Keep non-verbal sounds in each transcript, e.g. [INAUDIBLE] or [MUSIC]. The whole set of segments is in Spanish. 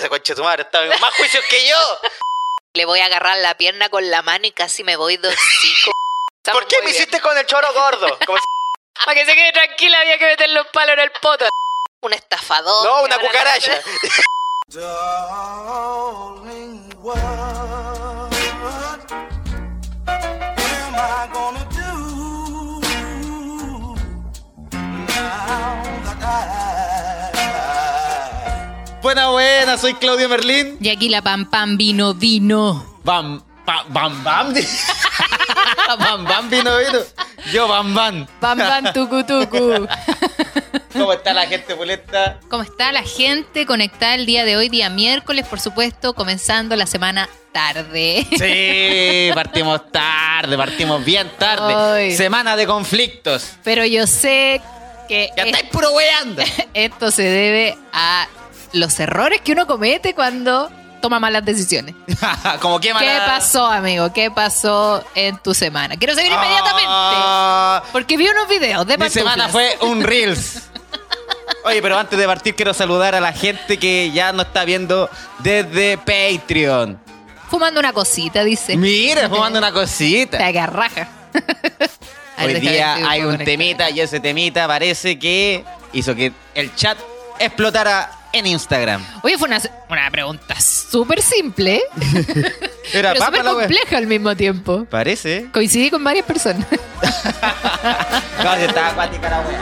Ese coche tu madre está en más juicios que yo. Le voy a agarrar la pierna con la mano y casi me voy dos hocico. ¿Por qué me hiciste con el choro gordo? Como si- Para que se quede tranquila había que meter los palos en el poto. Un estafador. No, una cucaracha. [LAUGHS] [LAUGHS] Buena, buena, soy Claudio Merlín. Y aquí la pam pam vino, vino. Bam, bam, bam, bam. [LAUGHS] bam, bam, vino, vino. Yo, bam, bam. Pam pam tucu tucu. [LAUGHS] ¿Cómo está la gente pulenta? ¿Cómo está la gente conectada el día de hoy, día miércoles, por supuesto, comenzando la semana tarde? Sí, partimos tarde, partimos bien tarde. Ay. Semana de conflictos. Pero yo sé que Ya es- estáis puro weando. [LAUGHS] esto se debe a los errores que uno comete cuando toma malas decisiones. [LAUGHS] Como ¿Qué pasó, amigo? ¿Qué pasó en tu semana? Quiero saber inmediatamente. Ah, Porque vi unos videos de mi pantuflas. semana fue un Reels. Oye, pero antes de partir quiero saludar a la gente que ya nos está viendo desde Patreon. Fumando una cosita, dice. Mira, fumando una cosita. Te agarraja. [LAUGHS] Hoy día hay un conectar. temita y ese temita parece que hizo que el chat explotara en Instagram. Oye, fue una, una pregunta súper simple, [LAUGHS] Era pero súper compleja al mismo tiempo. Parece. Coincidí con varias personas. [LAUGHS] No, si estaba acuática la wea.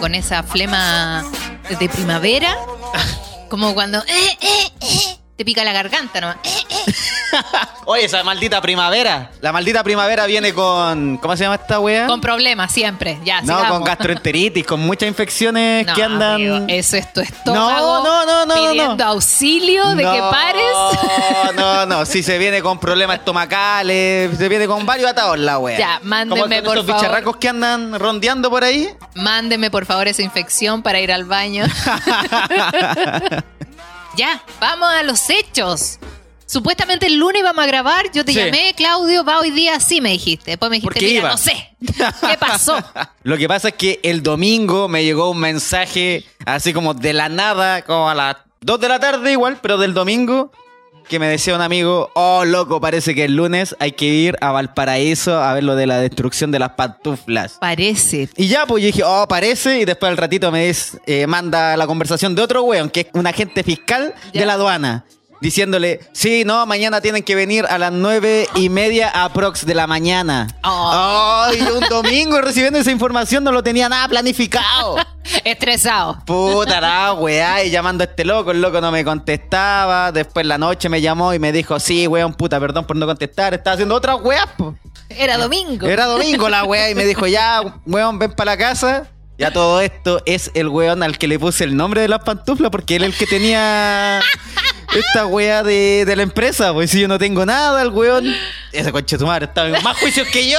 Con esa flema de primavera, como cuando eh, eh, eh, te pica la garganta nomás. [LAUGHS] Oye, esa maldita primavera. La maldita primavera viene con. ¿Cómo se llama esta wea? Con problemas siempre, ya, no, sigamos. con gastroenteritis, con muchas infecciones No, que andan. amigo, eso es tu estómago No, no, no, no, pidiendo no. auxilio de que No, pares. No, no, si se viene con problemas estomacales, se viene con varios atados la wea. Ya, mándeme, por esos favor. bicharracos que andan rondeando por ahí. Mándeme por favor esa infección para ir al baño. [LAUGHS] ya, vamos a los hechos. Supuestamente el lunes vamos a grabar, yo te Sí. llamé, Claudio, va hoy día, sí me dijiste. Después me dijiste, mira, iba. no sé, ¿qué pasó? [LAUGHS] Lo que pasa es que el domingo me llegó un mensaje así como de la nada, como a las 2 de la tarde igual, pero del domingo, que me decía un amigo, oh loco, parece que el lunes hay que ir a Valparaíso a ver lo de la destrucción de las pantuflas. Parece. Y ya, pues yo dije, oh, parece, y después al ratito me dice, eh, manda la conversación de otro weón, que es un agente fiscal Ya. de la aduana. Diciéndole, sí, no, mañana tienen que venir a las nueve y media aprox de la mañana. Oh. Ay, un domingo recibiendo esa información no lo tenía nada planificado. [LAUGHS] Estresado. Puta la weá, y llamando a este loco, el loco no me contestaba. Después la noche me llamó y me dijo, sí, weón, puta, perdón por no contestar. Estaba haciendo otra weá. Era domingo. Era domingo la weá y me dijo, ya, weón, ven para la casa. Ya todo esto es el weón al que le puse el nombre de las pantuflas porque él es el que tenía esta weá de, de la empresa. Pues si yo no tengo nada, el weón. Ese coche tu madre está en más juicios que yo.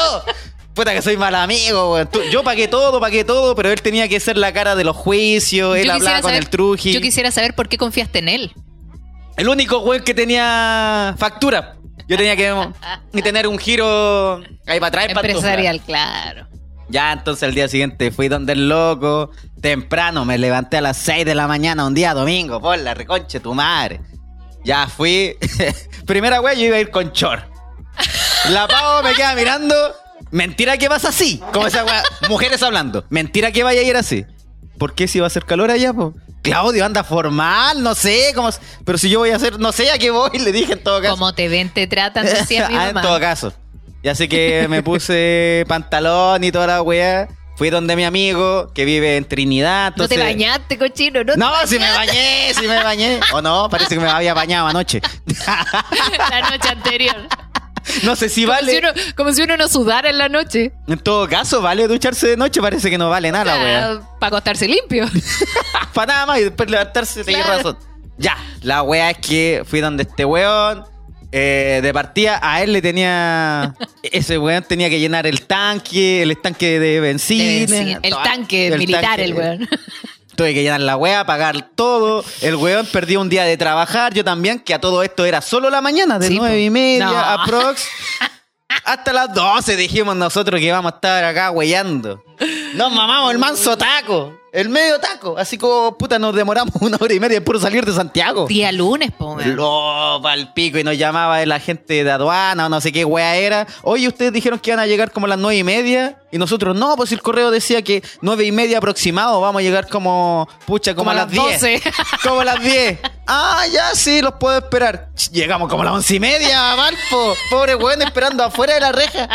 Puta que soy mal amigo, weón. Tú- Yo pagué todo, pagué todo, pero él tenía que ser la cara de los juicios. Él hablaba con el truji. Yo quisiera saber por qué confiaste en él. El único weón que tenía factura. Yo tenía que tener un giro ahí para atrás. Empresarial, claro. Ya, entonces el día siguiente fui donde el loco, temprano, me levanté a las 6 de la mañana un día domingo, por la reconche tu madre. Ya fui, [LAUGHS] primera wea yo iba a ir con chor. La pavo me queda mirando, mentira que vas así, como esa wea, mujeres hablando, mentira que vaya a ir así. ¿Por qué si va a hacer calor allá, po? Claudio anda formal, no sé, cómo, pero si yo voy a hacer, no sé a qué voy, le dije en todo caso. Como te ven, te tratan, [LAUGHS] decía mi Ah, en mamá. todo caso. Y así que me puse pantalón y toda la weá. Fui donde mi amigo que vive en Trinidad. No te bañaste, cochino. No, te No, si me bañé, si me bañé. O no, parece que me había bañado anoche. [LAUGHS] la noche anterior. No sé si Como, vale. si uno, como si uno no sudara en la noche. En todo caso, ¿vale ducharse de noche? Parece que no vale nada, wea. Para acostarse limpio. [LAUGHS] Para nada más y después levantarse, tenés Claro. razón. Ya, la wea es que fui donde este weón. Eh, de partida, a él le tenía. [LAUGHS] Ese weón tenía que llenar el tanque, el tanque de benzina. De benzina. El toda- tanque el militar, tanque. el weón. [LAUGHS] Tuve que llenar la wea, pagar todo. El weón perdió un día de trabajar. Yo también, que a todo esto era solo la mañana, de Sí, nueve po. y media, No. aprox. [LAUGHS] Hasta las 12 dijimos nosotros que íbamos a estar acá weyando. Nos mamamos el manso taco. El medio taco. Así como, puta, nos demoramos [LAUGHS] una hora y media puro salir de Santiago. Día lunes, po. Lo pa'l pico y nos llamaba la gente de aduana o no sé qué wea era. Oye, ustedes dijeron que iban a llegar como a las nueve y media. Y nosotros, no, pues el correo decía que nueve y media aproximado. Vamos a llegar como, pucha, como, Como a las las 10. 12. Como a las 10. [LAUGHS] Ah, ya sí, los puedo esperar. Llegamos como a las once y media, Valpo. Pobre weón esperando afuera de la reja.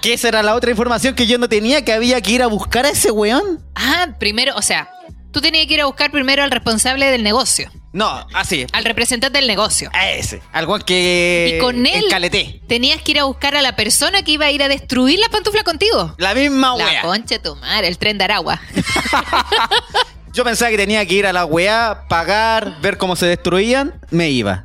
Que esa era la otra información que yo no tenía, que había que ir a buscar a ese weón. Ah, primero, o sea, tú tenías que ir a buscar primero al responsable del negocio, No, así. al representante del negocio. A ese. Al weón que. Y con él encaleté. tenías que ir a buscar a la persona que iba a ir a destruir las pantuflas contigo. La misma La wea. concha de tu madre, el tren de Aragua. [LAUGHS] Yo pensaba que tenía que ir a la weá, pagar, ver cómo se destruían, me iba.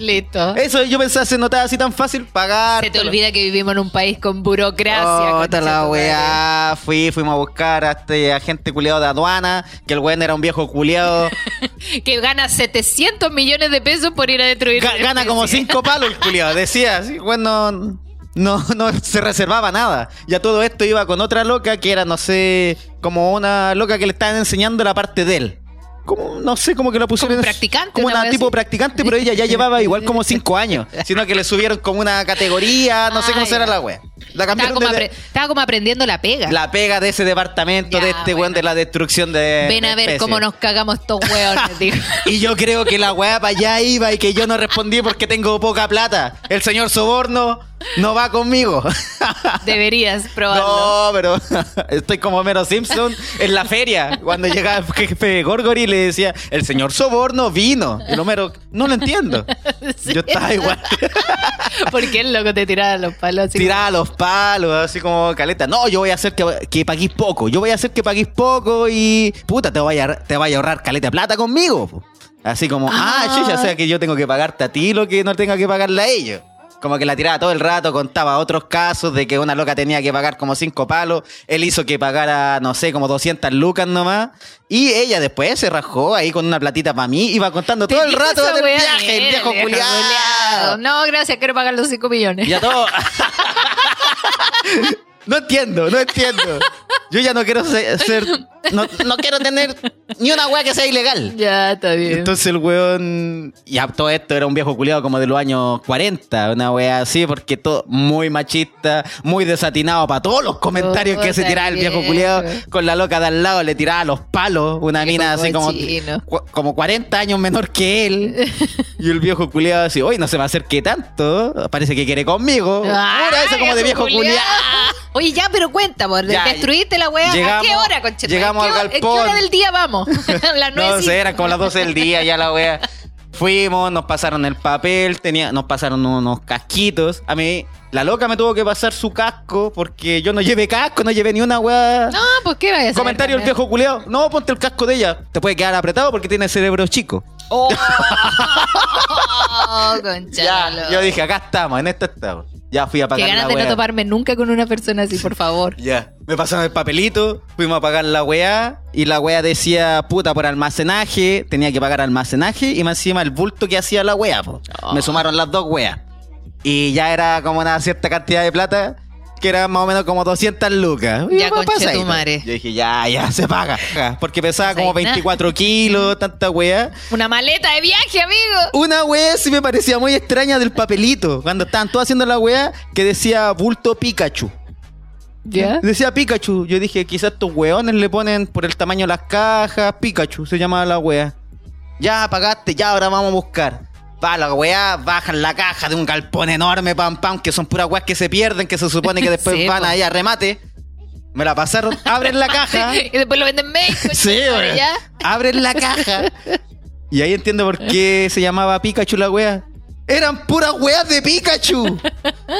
Listo. Eso yo pensaba se notaba así tan fácil, pagar. Se te olvida que vivimos en un país con burocracia. Oh, la weá. Fui, fuimos a buscar a este agente culiado de aduana, que el weón era un viejo culiado. [LAUGHS] Que gana 700 millones de pesos por ir a destruir. Ga- gana como cinco palos el culiado. Decía, así, bueno, no, no se reservaba nada. Y a todo esto iba con otra loca que era, no sé, como una loca que le estaban enseñando la parte de él. Como, no sé, como que lo pusieron. Como practicante, Como una tipo así. practicante, pero ella ya llevaba igual como cinco años. Sino que le subieron como una categoría, no sé cómo será la wea. La Estaba como, de- apre- estaba como aprendiendo la pega. la pega de ese departamento, Ya, de este weón bueno. de la destrucción de. Ven a ver cómo nos cagamos estos hueones, [LAUGHS] digo. Y yo creo que la weá para allá iba y que yo no respondí porque tengo poca plata. El señor Soborno no va conmigo. [LAUGHS] Deberías probarlo. No, pero [LAUGHS] estoy como Mero Simpson en la feria. Cuando llegaba el jefe Gorgori y le decía, el señor Soborno vino. Y lo mero, no lo entiendo. Sí. Yo estaba igual. Porque el loco te tiraba los palos. Tiraba los palos, así como caleta. No, yo voy a hacer que, que paguís poco. Yo voy a hacer que paguís poco y. Puta, te vaya, te vaya a ahorrar caleta de plata conmigo. po. Así como, ah, Ah. chucha, o sea que yo tengo que pagarte a ti lo que no tenga que pagarle a ellos. Como que la tiraba todo el rato, contaba otros casos de que una loca tenía que pagar como cinco palos. Él hizo que pagara, no sé, como 200 lucas nomás. Y ella después se rajó ahí con una platita para mí. Iba contando todo el rato del viaje, el viejo culiado. No, gracias, quiero pagar los 5 millones. Y a todo. [LAUGHS] [LAUGHS] no entiendo, no entiendo. Yo ya no quiero se- ser. no, no quiero tener ni una weá que sea ilegal. [LAUGHS] Ya, está bien. Entonces el weón. Ya todo esto era un viejo culiado como de los años 40, una weá así, porque todo muy machista, muy desatinado para todos los comentarios que se tiraba el viejo culiado con la loca de al lado, le tiraba los palos, una mina así como, cu- como 40 años menor que él. [LAUGHS] Y el viejo culiado así, hoy no se va a hacer que tanto, parece que quiere conmigo. Ah, Pura eso como de viejo culiado. Oye, ya, pero cuenta, por Ya, destruiste la weá. ¿A qué hora, conchetumare? llegamos ¿Qué al hora- ¿En qué galpón. hora del día vamos? [LAUGHS] [LAUGHS] Las No sé, eran como las 12 del día ya la wea. Fuimos, nos pasaron el papel, tenía, nos pasaron unos casquitos. A mí, la loca me tuvo que pasar su casco porque yo no llevé casco, no llevé ni una wea. No, pues qué vaya a. Comentario del viejo culeado. No, ponte el casco de ella. Te puede quedar apretado porque tiene cerebro chico. Oh, [LAUGHS] concha. Ya, yo dije, acá estamos, en esta estamos. Ya fui a Qué pagar ganas la de no toparme nunca con una persona así, por favor. [LAUGHS] Ya, me pasaron el papelito, fuimos a pagar la weá y la weá decía, puta, por almacenaje, tenía que pagar almacenaje y más encima el bulto que hacía la weá. Oh. Me sumaron las dos weas. Y ya era como una cierta cantidad de plata, que era más o menos como 200 lucas. Y Ya, pues, conche tu madre. Yo dije, ya, ya, se paga. Porque pesaba como Pues ahí, 24 kilos, [LAUGHS] tanta weá. Una maleta de viaje, amigo. Una wea sí me parecía muy extraña del papelito. Cuando estaban todos haciendo la wea que decía bulto Pikachu. ¿Ya? Decía Pikachu. Yo dije, quizás estos weones le ponen por el tamaño de las cajas. Pikachu se llamaba la wea. Ya pagaste, ya ahora vamos a buscar. Va la weá, bajan la caja de un galpón enorme, pam pam, que son puras weas que se pierden, que se supone que [LAUGHS] después Sí, van ahí a remate. Me la pasaron, abren la caja. [LAUGHS] y después lo venden en México. [LAUGHS] Sí. ¿ya? Abren la caja. Y ahí entiendo por qué se llamaba Pikachu la wea. Eran puras weas de Pikachu.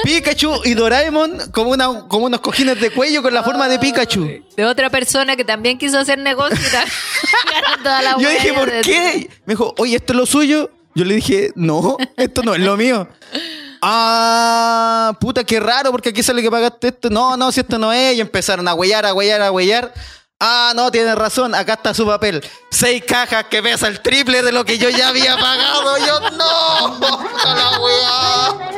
Pikachu y Doraemon como, una, como unos cojines de cuello con la forma de Pikachu. De otra persona que también quiso hacer negocio y toda la Yo dije, ¿por qué? Me dijo, oye, ¿esto es lo suyo? Yo le dije, no, esto no es lo mío. Ah, puta, qué raro, porque aquí sale que pagaste esto. No, no, si esto no es. Y empezaron a huellar, a huellar, a huellar. Ah, no, tienes razón, acá está su papel. Seis cajas que pesa el triple de lo que yo ya había pagado. Yo, no, puta la weá.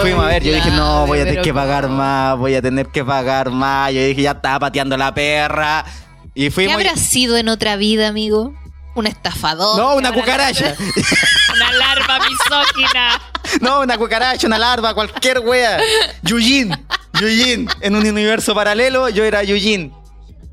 Fuimos a ver, yo dije, no, voy a tener que pagar más, voy a tener que pagar más. Yo dije, ya estaba pateando la perra. Y ¿Qué fuimos. y- habrá sido en otra vida, amigo? Un estafador. No, una ¿Qué cucaracha. una larva misógina. [LAUGHS] [LAUGHS] No, una cucaracha, una larva, cualquier wea. Yujin, Yujin. En un universo paralelo, yo era Yujin.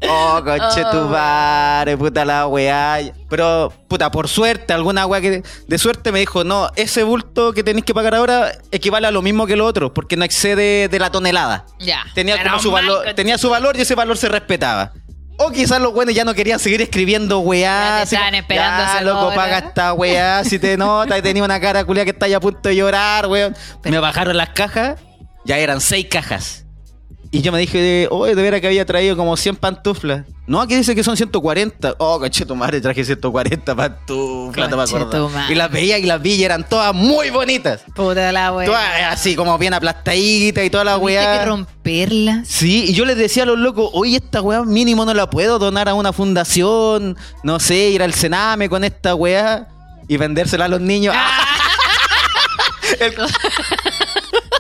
Oh, coche tu Oh. madre, puta la weá. Pero, puta, por suerte, alguna weá que de suerte me dijo, no, ese bulto que tenéis que pagar ahora equivale a lo mismo que lo otro, porque no excede de la tonelada. Ya. Tenía como su valor, tenía su valor y ese valor se respetaba. O quizás los buenos ya no querían seguir escribiendo weá. Ya te estaban esperando Ya, loco, dos paga horas". esta weá. Si te nota, y tenía una cara culia que está ya a punto de llorar, weón. Me bajaron las cajas, ya eran seis cajas. Y yo me dije, oye, de veras que había traído como 100 pantuflas. No, aquí dice que son 140. Oh, tu madre, traje 140 pantuflas, no me. Y las veía y las vi y eran todas muy bonitas. Puta la wea. Todas así como bien aplastaditas y toda la weá. que romperlas. Sí, y yo les decía a los locos, oye, esta weá mínimo no la puedo donar a una fundación, no sé, ir al Sename con esta weá y vendérsela a los niños. [LAUGHS] [LAUGHS] El-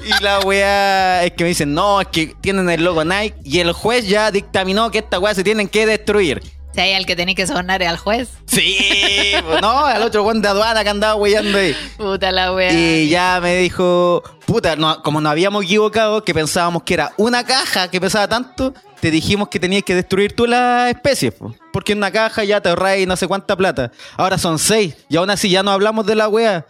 y la weá es que me dicen, no, es que tienen el logo Nike y el juez ya dictaminó que esta weá se tienen que destruir. Si hay al que tenés que sonar es al juez. Sí, no, al otro weón de aduana que andaba weyando ahí. Puta la wea. Y ya me dijo, puta, no, como nos habíamos equivocado, que pensábamos que era una caja que pesaba tanto, te dijimos que tenías que destruir tú la especie, po. porque en una caja ya te ahorráis no sé cuánta plata. Ahora son seis, y aún así ya no hablamos de la wea.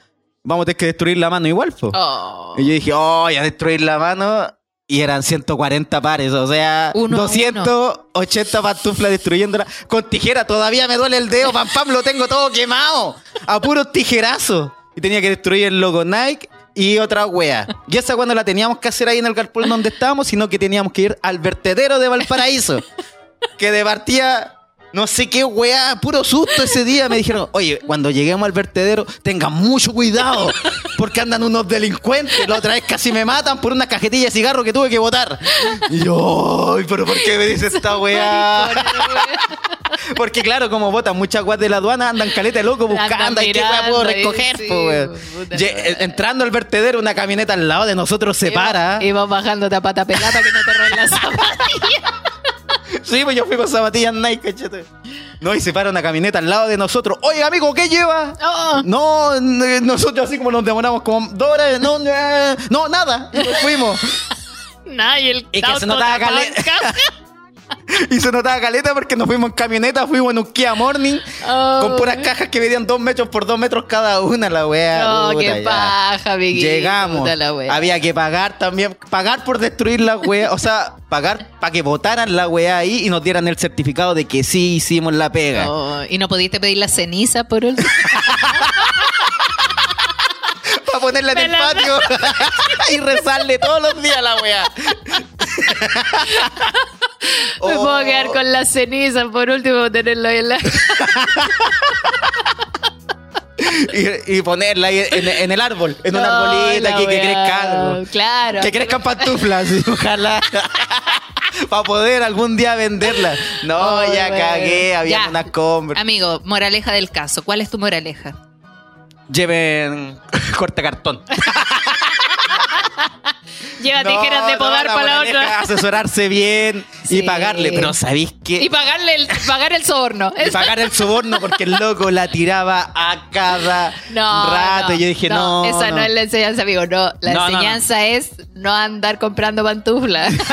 Vamos a tener que destruir la mano igual, po. Oh. Y yo dije, oh, ya destruir la mano. Y eran 140 pares, o sea, Uno a 280 pantuflas destruyéndola. Con tijera, todavía me duele el dedo, pam pam, lo tengo todo quemado. A puros tijerazos. Y tenía que destruir el logo Nike y otra wea. Y esa cuando la teníamos que hacer ahí en el galpón donde estábamos, sino que teníamos que ir al vertedero de Valparaíso. que de partida, no sé qué wea, puro susto ese día. Me dijeron, oye, cuando lleguemos al vertedero, tengan mucho cuidado, porque andan unos delincuentes. La otra vez casi me matan por una cajetilla de cigarro que tuve que botar. Y yo, ay, pero ¿por qué me dice esta wea? Porque claro, como botan muchas weas de la aduana, andan caleta de loco buscando ay, qué wea puedo recoger, sí, Entrando al vertedero, una camioneta al lado de nosotros se para. Y vas bajando a pata pelada para que no te roben. [LAUGHS] Sí, pues yo fui con zapatillas Nike, cachete. No, y se para una camioneta al lado de nosotros. Oye, amigo, ¿qué lleva? Oh. No, nosotros así como nos demoramos como dos horas. No, no, nada. Y nos fuimos. [LAUGHS] Nah, y el Y que se notaba caleta. [LAUGHS] [LAUGHS] Y se notaba caleta porque nos fuimos en camioneta, fuimos en un Kia Morning Oh. con puras cajas que medían dos metros por dos metros cada una, la weá. No, puta, qué ya. paja, amiguito. Llegamos. Puta la wea. Había que pagar también, pagar por destruir la weá, o sea, pagar para que votaran la weá ahí y nos dieran el certificado de que sí hicimos la pega. Oh, y no pudiste pedir la ceniza por último. [LAUGHS] Para ponerla en el patio [LAUGHS] y rezarle todos los días la weá. [LAUGHS] Me Oh. puedo quedar con la ceniza por último tenerlo ahí en la. [LAUGHS] y, y ponerla ahí en, en el árbol, en una [LAUGHS] No, la aquí que wea. crezca algo. Claro. Que crezcan pantuflas, y ojalá. Para poder algún día venderla. No, Oh, ya cagué, había Ya. unas compras. Amigo, moraleja del caso. ¿Cuál es tu moraleja? Lleven corta cartón. Lleva No, tijeras de no, podar para la otra. es Asesorarse bien Sí. y pagarle. Pero ¿sabéis qué? Y pagarle el, pagar el soborno. Y pagar el soborno porque el loco la tiraba a cada No, rato. no, y yo dije, no. Esa no. es la enseñanza, amigo. No, la No, no, no. enseñanza es no andar comprando pantuflas. [LAUGHS]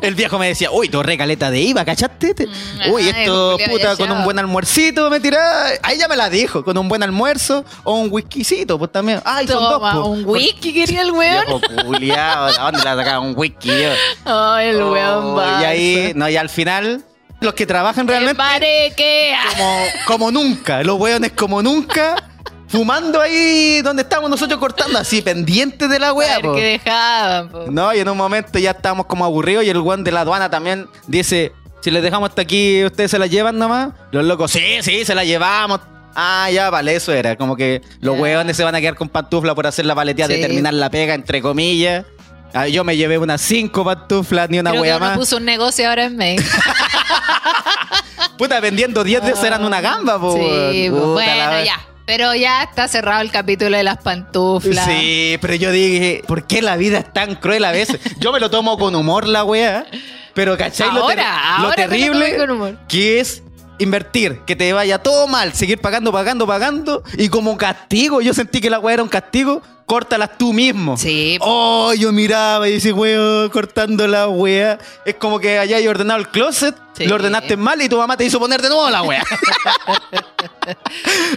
El viejo me decía, uy, torre caleta de IVA, ¿cachaste? Te- Uy, ay, esto, puta, con un buen almuercito me tiraba. Ahí ya me la dijo, con un buen almuerzo o un whiskycito, pues también. Ay, son dos, po. un whisky quería el weón. Viejo culiao, ¿a dónde la sacaba un whisky yo? El weón Oh, va. y ahí, no, y al final, los que trabajan realmente Pareque. como, como nunca, los weones como nunca, fumando ahí donde estábamos nosotros cortando, así, pendientes de la wea, po. que dejaban, po. No, y en un momento ya estábamos como aburridos y el weón de la aduana también dice, si les dejamos hasta aquí, ¿ustedes se la llevan nomás? Los locos, sí, sí, se la llevamos. Ah, ya, vale, eso era. Como que los Ya. weones se van a quedar con pantufla por hacer la paleteada de terminar la pega, entre comillas. Ah, yo me llevé unas cinco pantuflas, ni una Creo que wea uno más. puso un negocio ahora en México. [LAUGHS] Puta, vendiendo 10 de esas eran una gamba, po. Sí, Puta, bueno, ya. Pero ya está cerrado el capítulo de las pantuflas. Sí, pero yo dije, ¿por qué la vida es tan cruel a veces? Yo me lo tomo con humor la weá, pero ¿cachai lo, ter- Ahora, lo terrible con humor. que es invertir, que te vaya todo mal, seguir pagando, pagando, pagando y como castigo, yo sentí que la weá era un castigo, córtalas tú mismo. Sí. Oh, yo miraba y decía, weón, cortando la weá. Es como que hayáis ordenado el closet, Sí. lo ordenaste mal y tu mamá te hizo poner de nuevo la weá. [LAUGHS]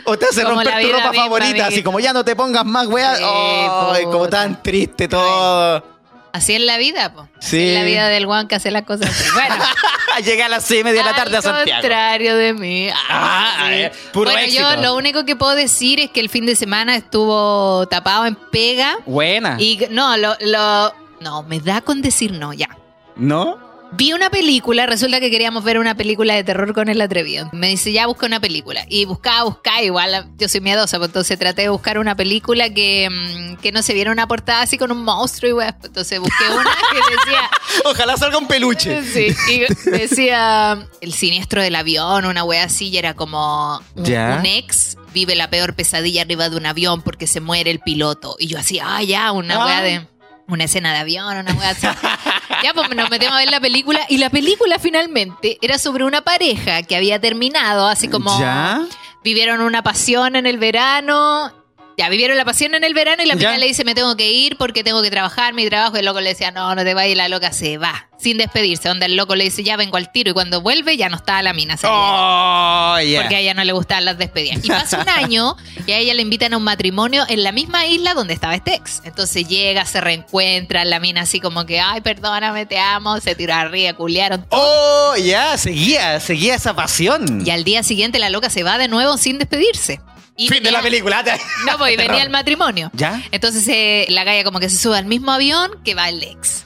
o te hace Como romper tu ropa misma, favorita, así como ya no te pongas más weá. Sí, Ay, como tan triste todo. Así es la vida, po. Así Sí. es la vida del guan que hace las cosas así. Bueno. [LAUGHS] Llegué a las seis y media de la tarde a Al Santiago. contrario de mí. Ah, sí. eh, puro bueno, éxito. yo lo único que puedo decir es que el fin de semana estuvo tapado en pega. Buena. Y no, lo, lo. No, me da con decir no, ya. ¿No? Vi una película, resulta que queríamos ver una película de terror con el atrevido. Me dice, ya busca una película. Y buscaba, buscaba, igual yo soy miedosa, pues entonces traté de buscar una película que, mm, que no se viera una portada así con un monstruo y weá. Entonces busqué una que decía, [LAUGHS] Ojalá salga un peluche. [LAUGHS] Sí, y decía el siniestro del avión, una wea así, y era como un, Ya. un ex vive la peor pesadilla arriba de un avión porque se muere el piloto. Y yo así, ah, ya, una Ah. wea de. Una escena de avión, una wea así. [LAUGHS] ya, pues nos metemos a ver la película. Y la película finalmente era sobre una pareja que había terminado, así como. ¿Ya? Vivieron una pasión en el verano. Ya, vivieron la pasión en el verano y la mina le dice, me tengo que ir porque tengo que trabajar, mi trabajo. Y el loco le decía, no, no te vayas. Y la loca se va, sin despedirse. Donde el loco le dice, ya vengo al tiro. Y cuando vuelve, ya no estaba la mina. se. Oh, ya. Porque a ella no le gustaban las despedidas. Y pasa un año y a ella le invitan a un matrimonio en la misma isla donde estaba este ex. Entonces llega, se reencuentra, la mina así como que, ay, perdóname, te amo, se tiró arriba, culiaron. Oh, ya, seguía, seguía esa pasión. Y al día siguiente la loca se va de nuevo sin despedirse. Y fin de la película. No, pues [LAUGHS] venía el matrimonio. ¿Ya? Entonces eh, la galla como que se sube al mismo avión que va el ex.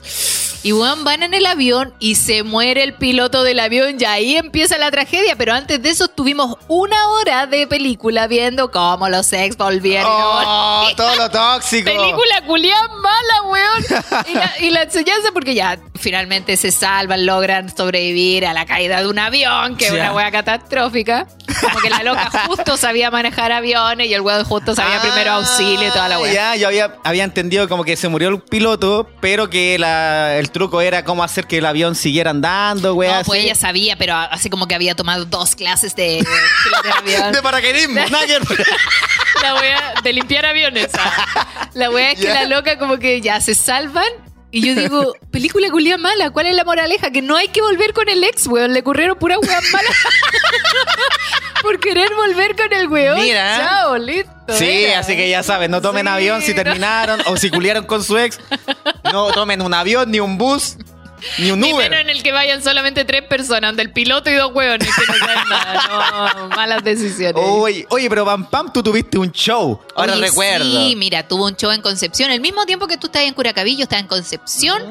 Y weón, van en el avión y se muere el piloto del avión y ahí empieza la tragedia. Pero antes de eso tuvimos una hora de película viendo cómo los ex volvieron. Oh, [LAUGHS] todo lo tóxico. Película culián mala, weón. Y la, y la enseñanza, porque ya finalmente se salvan, logran sobrevivir a la caída de un avión, que es Ya. una wea catastrófica. Como que la loca justo sabía manejar aviones y el weón justo sabía Ah, primero auxilio y toda la wea. Ya, yo había, había entendido como que se murió el piloto, pero que la- el truco era cómo hacer que el avión siguiera andando, güey. No, pues ella sabía, pero así como que había tomado dos clases de, de piloto de avión. [LAUGHS] De paracaidismo. La wea de limpiar aviones. ah. La wea es que la loca como que ya se salvan. Y yo digo, película culia mala, ¿cuál es la moraleja? Que no hay que volver con el ex, weón. Le ocurrieron pura weas malas. [LAUGHS] Por querer volver con el weón. Mira. Chao, listo. Sí, así que ya saben, no tomen Sí, avión si no. terminaron o si culiaron con su ex. No tomen un avión, ni un bus, ni un Ni Uber. menos en el que vayan solamente tres personas, donde el piloto y dos hueones que no saben nada. No, [LAUGHS] malas decisiones. Oye, oye, pero Pam Pam, tú tuviste un show. Ahora Oye, recuerdo. Sí, mira, tuvo un show en Concepción. El mismo tiempo que tú estabas en Curacabillo, estaba en Concepción.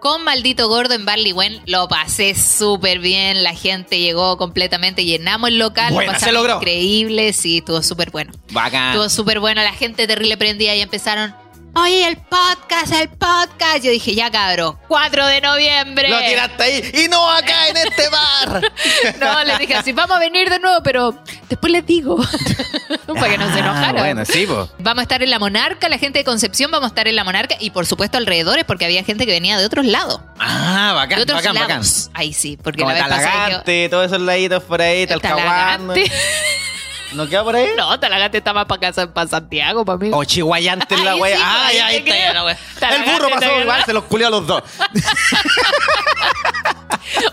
Con Maldito Gordo en Barley Wen. Lo pasé súper bien. La gente llegó completamente. Llenamos el local. Buena, lo se pasamos logró. Increíble. Sí, estuvo súper bueno. Bacán. Estuvo súper bueno. La gente terrible prendía y empezaron. Oye, el podcast, el podcast. Yo dije, ya cabro, 4 de noviembre. Lo tiraste ahí y no acá en este bar. [LAUGHS] No, les dije así, vamos a venir de nuevo, pero después les digo. [LAUGHS] Para que no se Ah, enojaran. Bueno, sí, po. Vamos a estar en la Monarca, la gente de Concepción vamos a estar en la Monarca y por supuesto alrededores porque había gente que venía de otros lados. Ah, De bacán, otros bacán, bacán. lados. Ahí sí, porque Como la vez pasada yo- Talagante, todos esos laditos por ahí, Talcahuano. [LAUGHS] ¿No queda por ahí? No, Talagante está más para casa, para Santiago, para mí. O Chihuayante en la Ay, wea. sí, Ay, ahí está ya la wea. El burro pasó igual, se los culió a los dos. [LAUGHS]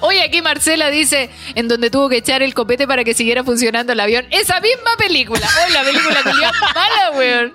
Oye, aquí Marcela dice, en donde tuvo que echar el copete para que siguiera funcionando el avión. Esa misma película. Oh, la película que [LAUGHS] mala, weón.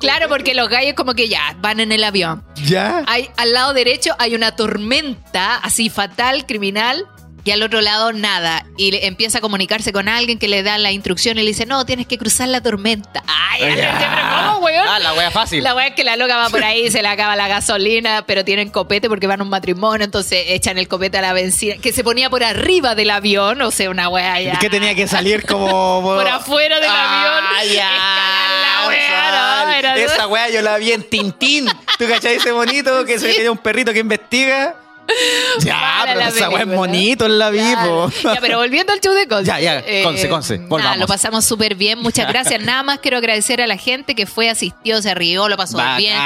Claro, porque los gallos como que ya van en el avión. ¿Ya? Hay, al lado derecho hay una tormenta así fatal, criminal, y al otro lado nada. Y le- empieza a comunicarse con alguien que le da la instrucción y le dice, no, tienes que cruzar la tormenta. Ay, ay, ay, pero ¿cómo, weón? Ah, la wea fácil. La weá es que la loca va por ahí, se le acaba la gasolina, pero tienen copete porque van a un matrimonio, entonces echan el copete a la benzina, que se ponía por arriba del avión, o sea, una weá ya. Que tenía que salir como... [LAUGHS] Por afuera del avión. Ah, ya. Escalar la wea, no, era- Esa wea yo la vi en Tintín. ¿Tú cachai ese bonito que se tiene un perrito que investiga? [LAUGHS] Ya, pero esa es bonito en la vivo. [LAUGHS] Ya, pero volviendo al show de Conce. Ya, ya, Conce, Conce, nada, volvamos. lo pasamos súper bien. Muchas [LAUGHS] gracias. Nada más quiero agradecer a la gente que fue, asistió, se rió, lo pasó Bacán. bien.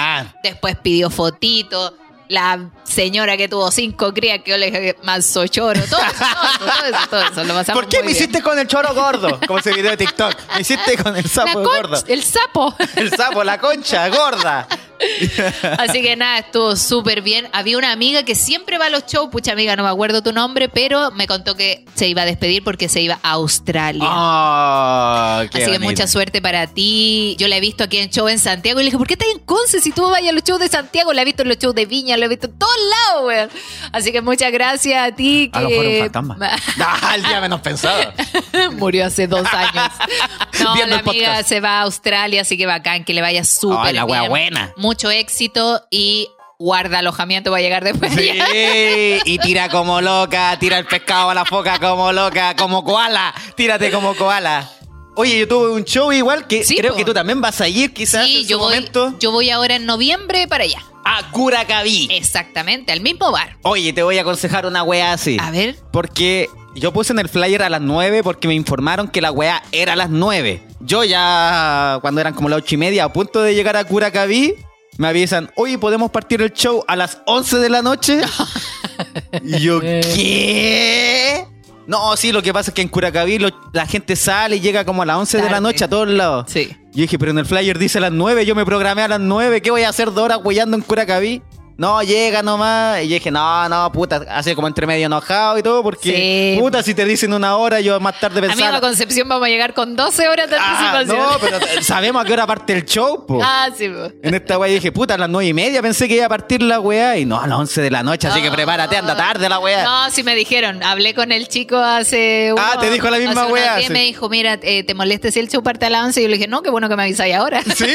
Después pidió fotito. La señora que tuvo cinco crías que yo le dije manso choro. Todo eso, todo eso, todo eso. Lo pasamos ¿Por qué muy me bien. hiciste con el choro gordo? Como ese video de TikTok. Me hiciste con el sapo gordo. el sapo. El sapo, la concha gorda. [LAUGHS] Así que nada, estuvo súper bien. Había una amiga que siempre va a los shows, pucha amiga, no me acuerdo tu nombre, pero me contó que se iba a despedir porque se iba a Australia. Oh, qué Así que mucha suerte para ti. Yo la he visto aquí en show en Santiago y le dije, ¿por qué estás en Conce si tú vas a los shows de Santiago? La he visto en los shows de Viña, la he visto en todos lados, weón. Así que muchas gracias a ti. A lo que- mejor un fantasma. [LAUGHS] Ah, el día menos pensado. [LAUGHS] Murió hace dos años. No, Viendo la amiga podcast. se va a Australia, así que bacán, que le vaya súper Ay, la wea buena. Mucho éxito y guarda alojamiento va a llegar después. Sí, y tira como loca, tira el pescado a la foca como loca, como koala, tírate como koala. Oye, yo tuve un show igual que Sí, creo po. que tú también vas a ir quizás Sí, en yo su voy, momento yo voy ahora en noviembre para allá. a Curacaví. Exactamente, al mismo bar. Oye, te voy a aconsejar una wea así. A ver. Porque yo puse en el flyer a las 9 porque me informaron que la weá era a las 9. Yo ya, cuando eran como las 8 y media, a punto de llegar a Curacaví, me avisan, oye, ¿podemos partir el show a las 11 de la noche? [LAUGHS] y yo, ¿qué? No, sí, lo que pasa es que en Curacaví lo- la gente sale y llega como a las 11 de la noche a todos lados. Sí. Yo dije, pero en el flyer dice a las 9, yo me programé a las 9, ¿qué voy a hacer dos horas huellando en Curacaví? No, llega nomás. Y yo dije, no, no, puta, así como entre medio enojado y todo, porque, Sí. puta, si te dicen una hora, yo más tarde Amigo pensaba. Concepción vamos a llegar con 12 horas de Ah, anticipación. no, pero sabemos a qué hora parte el show, po. [LAUGHS] Ah, sí. po. En esta weá dije, puta, a las 9 y media pensé que iba a partir la weá. Y no, a las 11 de la noche, así que prepárate, anda tarde la weá. No, sí me dijeron. Hablé con el chico hace. Ah, uno- te dijo la misma días y sí. me dijo, mira, eh, ¿te molesta si el show parte a las 11? Y yo le dije, no, qué bueno que me avisáis ahora. Sí,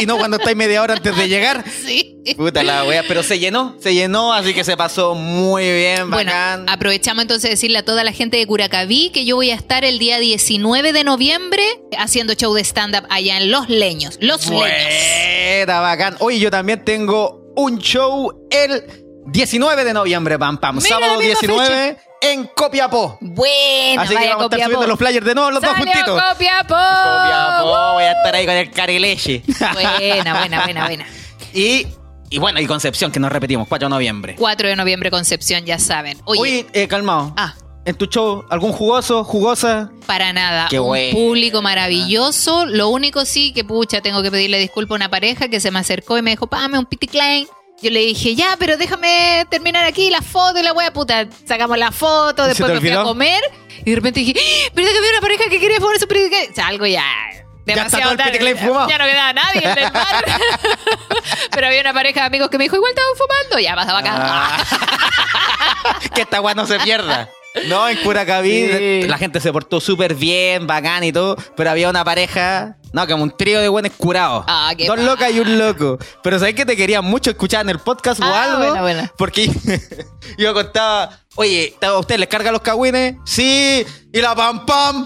y no cuando estáis media hora antes de llegar. [LAUGHS] sí. Puta la weá, pero se llenó, se llenó, así que se pasó muy bien, Bueno, bacán. aprovechamos entonces de decirle a toda la gente de Curacaví que yo voy a estar el día 19 de noviembre haciendo show de stand-up allá en Los Leños. Los Leños. Buena, bacán. Oye, yo también tengo un show el 19 de noviembre, pam, pam. Mira, Sábado la misma 19 en Copiapó. Buena, Así que vamos a estar subiendo los flyers de nuevo, los dos juntitos. Copiapó. Copiapó, voy a estar ahí con el carileche. Buena, buena, buena, buena. [LAUGHS] y, y bueno, y Concepción, que nos repetimos, 4 de noviembre. 4 de noviembre, Concepción, ya saben. Oye, Oye, eh, calmado. Ah. En tu show, ¿algún jugoso, jugosa? para nada. Qué un público maravilloso. Lo único sí que, pucha, tengo que pedirle disculpa a una pareja que se me acercó y me dijo, pame un piti klein. Yo le dije, ya, pero déjame terminar aquí la foto y la wea puta. Sacamos la foto, ¿Se después me fui a comer y de repente dije, ¡Ah! pero que había una pareja que quería poner su piti klein. O sea, algo ya. está Demasiado todo el fumado. Ya no quedaba nadie en el [LAUGHS] bar. pero había una pareja de amigos que me dijo, igual estaban fumando. Ya, pasaba acá. Ah. [LAUGHS] que esta weá no se pierda. No, en Curacaví Sí. la gente se portó súper bien, bacán y todo, pero había una pareja, no, como un trío de buenos curados. Ah, qué Dos locas y un loco. Pero sabes que te querían mucho escuchar en el podcast o Ah, algo. buena, buena. Porque [LAUGHS] yo contaba, oye, ¿a usted les carga los cagüines? Sí, y la pam pam.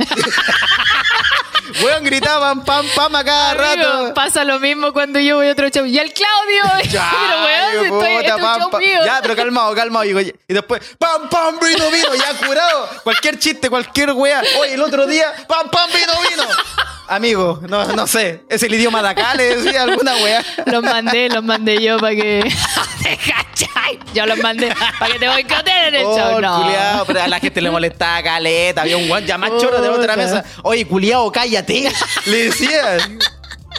Weón gritaba pam, pam, pam a cada Amigo, rato. pasa lo mismo cuando yo voy a otro show. Y el Claudio. [LAUGHS] Ya, pero weón, hijo estoy, puta, este es un pam, show pam. mío. Ya, pero calmado, calmado. Y, digo, y después, pam, pam, vino, vino, ya curado. Cualquier chiste, cualquier wea. Oye, el otro día, pam, pam, vino, vino. Amigo, no, no sé. Es el idioma de acá, le decía alguna wea. Los mandé, los mandé yo para que. [LAUGHS] [LAUGHS] Yo los mandé para que te boicoteen en el Oh, show. No. culiao, pero a la gente le molestaba caleta. Había un guan ya más choro de otra mesa. Oye, culiao, cállate. Le decía.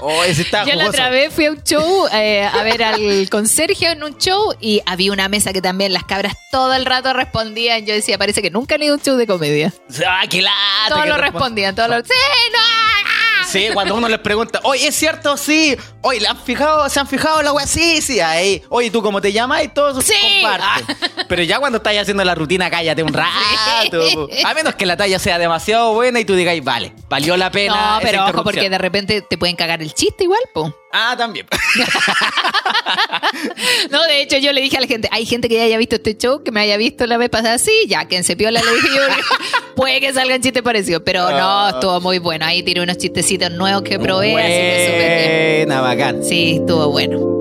Oh, ese estaba Yo la otra vez fui a un show eh, a ver al conserje en un show y había una mesa que también las cabras todo el rato respondían. Yo decía, parece que nunca han ido a un show de comedia. Ah, qué lata. Todos que lo respondían, todos lo. ¡Sí, no! Ah". Sí, cuando uno les pregunta, oye, ¿es cierto? Sí. Oye, ¿le han fijado? ¿Se han fijado la wea? Sí, sí, ahí. Oye, ¿tú cómo te llamas? Y todo Sí. comparte. Pero ya cuando estás haciendo la rutina, cállate un rato. A menos que la talla sea demasiado buena y tú digáis, vale, valió la pena. No, pero ojo, interrupción". porque de repente te pueden cagar el chiste igual, po. Ah, también. [LAUGHS] No, de hecho, yo le dije a la gente, hay gente que ya haya visto este show, que me haya visto la vez pasada, sí, ya, que en Cepiola le dije yo, [LAUGHS] puede que salgan chistes parecidos, pero no, Ah. estuvo muy bueno. Ahí tiré unos chistecitos nuevos que probé, así que súper bien. Buena, bacán. Sí, estuvo bueno.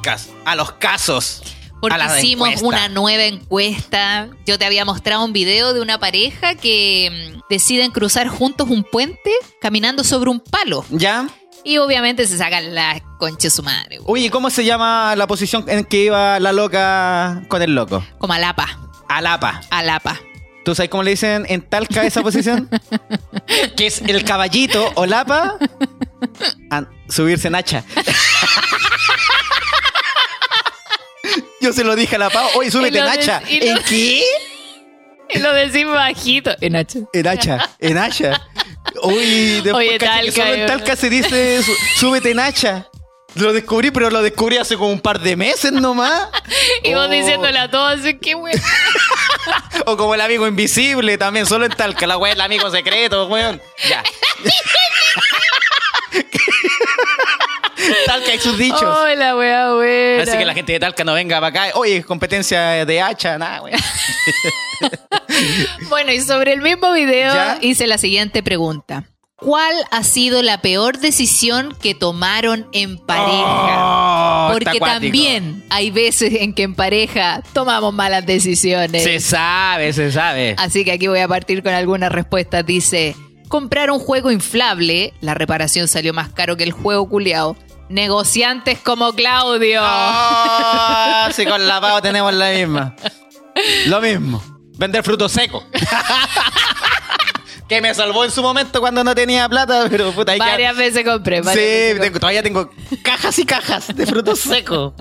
Podcast, a los casos. Porque hicimos una nueva encuesta. Yo te había mostrado un video de una pareja que mm, deciden cruzar juntos un puente caminando sobre un palo. ¿Ya? Y obviamente se sacan la concha de su madre. güey. Oye, ¿cómo se llama la posición en que iba la loca con el loco? Como alapa. Alapa. Alapa. ¿Tú sabes cómo le dicen en Talca esa posición? [LAUGHS] que es el caballito o lapa a subirse en hacha. [LAUGHS] Yo se lo dije a la Pau, oye, súbete en hacha. ¿En qué? [LAUGHS] Y lo decimos bajito. En H. En hacha, en hacha. Uy, después Oye, Talca, solo en Talca se dice súbete en hacha. Lo descubrí, pero lo descubrí hace como un par de meses nomás. [LAUGHS] Y vos Oh. diciéndole a todos, qué bueno. [LAUGHS] O como el amigo invisible, también solo en Talca, la weá, el amigo secreto, weón. Ya. [LAUGHS] Talca y sus dichos. Hola, wea, buena. Así que la gente de Talca no venga para acá. Oye, competencia de hacha, nada, weón. [LAUGHS] Bueno, y sobre el mismo video ¿Ya? hice la siguiente pregunta. ¿Cuál ha sido la peor decisión que tomaron en pareja? Oh, Porque también hay veces en que en pareja tomamos malas decisiones. Se sabe, se sabe. Así que aquí voy a partir con algunas respuestas. Dice, comprar un juego inflable, la reparación salió más caro que el juego culiao. Negociantes como Claudio. Ah, sí, con la Pau tenemos la misma. Lo mismo. Vender frutos secos. [LAUGHS] que me salvó en su momento cuando no tenía plata, pero puta, hay que... varias veces compré. varias Sí, veces tengo- todavía tengo cajas y cajas de frutos [LAUGHS] secos.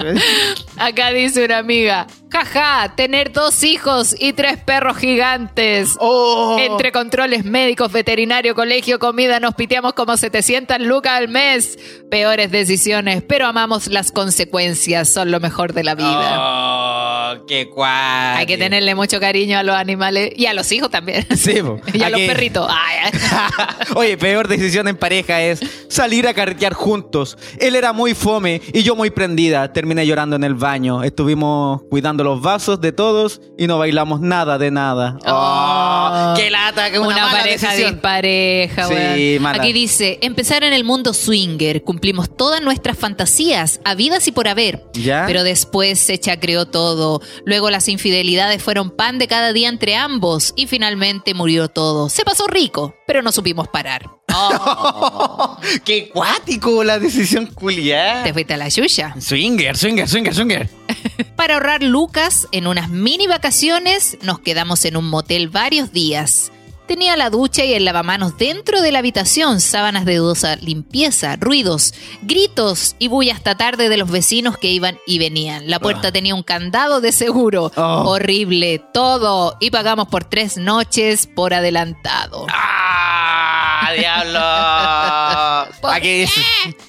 Acá dice una amiga, jaja, tener dos hijos y tres perros gigantes. Oh. Entre controles médicos, veterinario, colegio, comida, nos piteamos como 700 lucas al mes. Peores decisiones, pero amamos las consecuencias, son lo mejor de la vida. Oh, qué. Hay que tenerle mucho cariño a los animales y a los hijos también. [LAUGHS] Sí, po. [LAUGHS] y a los perritos. Ay. [LAUGHS] Oye, peor decisión en pareja es salir a carretear juntos. Él era muy fome y yo muy prendida. Terminé llorando en el baño. Estuvimos cuidando los vasos de todos y no bailamos nada de nada. Oh, ¡Qué lata! ¡Qué una, Una, mala pareja decisión. dispareja, Sí, mala. Aquí dice, empezar en el mundo swinger, cumplimos todas nuestras fantasías, habidas y por haber. ¿Ya? Pero después se chacreó todo. Luego las infidelidades fueron pan de cada día entre ambos y finalmente murió todo. Se pasó rico, pero no supimos parar. Oh, [LAUGHS] ¡Qué cuático la decisión culiada! te fuiste a la yuya. Swinger, swinger, swinger, swinger. [LAUGHS] Para ahorrar lucas, en unas mini vacaciones nos quedamos en un motel varios días. Tenía la ducha y el lavamanos dentro de la habitación, sábanas de dudosa limpieza, ruidos, gritos y bulla hasta tarde de los vecinos que iban y venían. La puerta tenía un candado de seguro. Oh. Horrible, todo. Y pagamos por tres noches por adelantado. ¡Ah! ¡Diablo! [LAUGHS] ¿Por Aquí dice: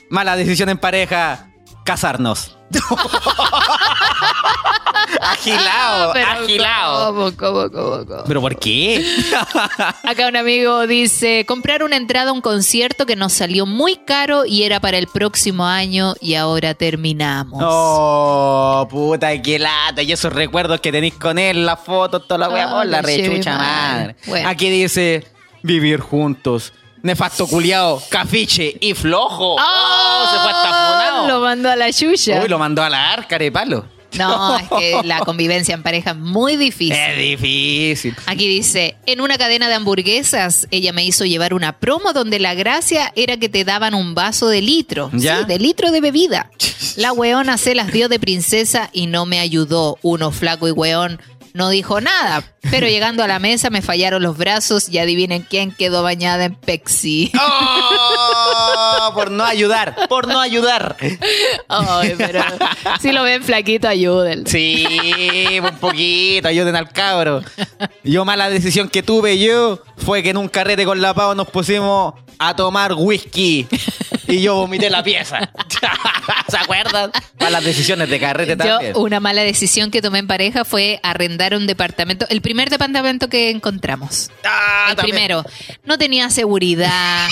mala decisión en pareja: casarnos. [LAUGHS] agilado, Pero agilado. ¿Cómo, cómo, cómo, cómo? ¿Pero por qué? [LAUGHS] Acá un amigo dice, comprar una entrada a un concierto que nos salió muy caro y era para el próximo año y ahora terminamos. Oh, puta, qué lata. Y esos recuerdos que tenéis con él, la foto, toda la Ah, oh, la che, rechucha madre. madre. Bueno. Aquí dice: vivir juntos. Nefasto culiao, cafiche y flojo. Oh, se fue hasta funado. Lo mandó a la yuya. Uy, lo mandó a la arca de palo. No, es que la convivencia en pareja es muy difícil. Es difícil. Aquí dice, en una cadena de hamburguesas, ella me hizo llevar una promo donde la gracia era que te daban un vaso de litro. ¿Ya? Sí, de litro de bebida. [LAUGHS] La weona se las dio de princesa y no me ayudó. Uno flaco y weón no dijo nada. Pero [LAUGHS] llegando a la mesa me fallaron los brazos y adivinen quién quedó bañada en Pepsi. Oh, por no ayudar, por no ayudar. Ay, pero si lo ven flaquito, ayúdenlo. Sí, un poquito, ayuden al cabro. Yo mala decisión que tuve yo fue que en un carrete con la Pau nos pusimos a tomar whisky y yo vomité la pieza. ¿Se acuerdan? Malas decisiones de carrete también. Yo, una mala decisión que tomé en pareja fue arrendar un departamento, el primer departamento que encontramos. Ah, el también. primero, no tenía seguridad,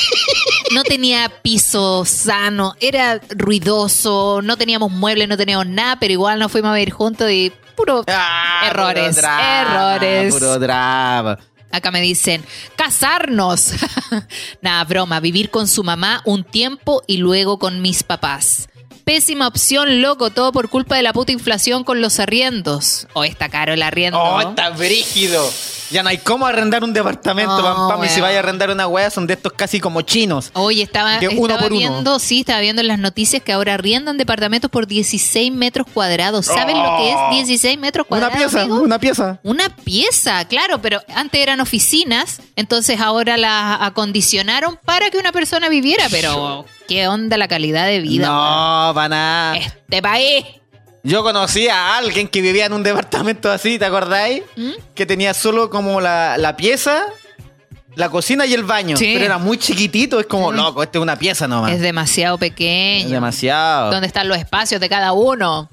no tenía piso sano, era ruidoso, no teníamos muebles, no teníamos nada, pero igual nos fuimos a vivir juntos y puro Ah, errores, puro drama, errores. Puro drama. Acá me dicen, casarnos. [LAUGHS] Nada, broma, vivir con su mamá un tiempo y luego con mis papás. Pésima opción, loco, todo por culpa de la puta inflación con los arriendos. O está caro el arriendo. Oh, está brígido. Ya no hay cómo arrendar un departamento, No, pam, pam, y si vaya a arrendar una wea son de estos casi como chinos. Oye, estaba, De uno estaba por uno. viendo, sí, estaba viendo en las noticias que ahora arriendan departamentos por 16 metros cuadrados. ¿Saben lo que es 16 metros Oh. Una cuadrados? pieza, amigo? una pieza. Una pieza, claro, pero antes eran oficinas, entonces ahora las acondicionaron para que una persona viviera, pero qué onda la calidad de vida. No, para nada. Este país. Yo conocí a alguien que vivía en un departamento así, ¿te acordáis? ¿Mm? Que tenía solo como la, la pieza, la cocina y el baño. Sí. Pero era muy chiquitito, es como, loco, esta es una pieza nomás. Es demasiado Es pequeño. demasiado. ¿Dónde están los espacios de cada uno?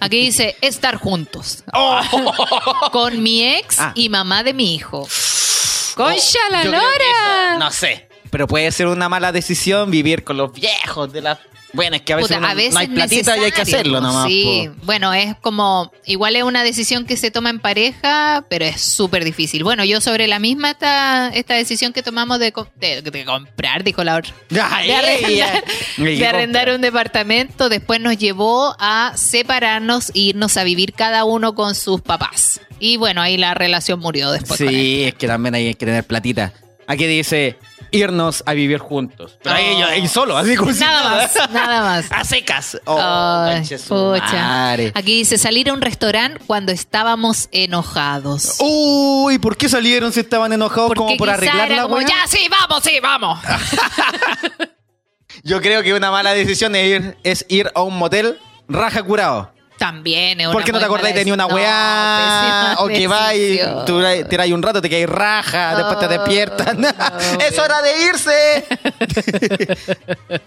Aquí dice estar juntos. Con mi ex Ah. y mamá de mi hijo. ¡Concha la Oh, creo que lora! eso- no sé. Pero puede ser una mala decisión vivir con los viejos de la. Bueno, es que a veces, Puta, uno- a veces no hay platita y hay que hacerlo nomás. Sí, po. bueno, es como, igual es una decisión que se toma en pareja, pero es súper difícil. Bueno, yo sobre la misma esta, esta decisión que tomamos de, de- de comprar, dijo la otra. [LAUGHS] Ay, De arrendar, de un departamento, después nos llevó a separarnos e irnos a vivir cada uno con sus papás. Y bueno, ahí la relación murió después. Sí, es que también hay que tener platita. Aquí dice irnos a vivir juntos. Pero ahí, Oh. yo- ahí solo, así como si Nada más, nada más. [LAUGHS] A secas. Oh, Ay. Aquí dice salir a un restaurante cuando estábamos enojados. Uy, ¿por qué salieron si estaban enojados como por arreglar la como, ya, sí, vamos, sí, vamos. [LAUGHS] Yo creo que una mala decisión es ir, es ir a un motel raja curado. También es una ¿Por qué no te acordáis de ni una weá? No, [LAUGHS] o que vais, decisión. tú tiráis un rato, te caes raja, después te Oh, despiertan. no, [LAUGHS] ¡Es hora de irse! [LAUGHS]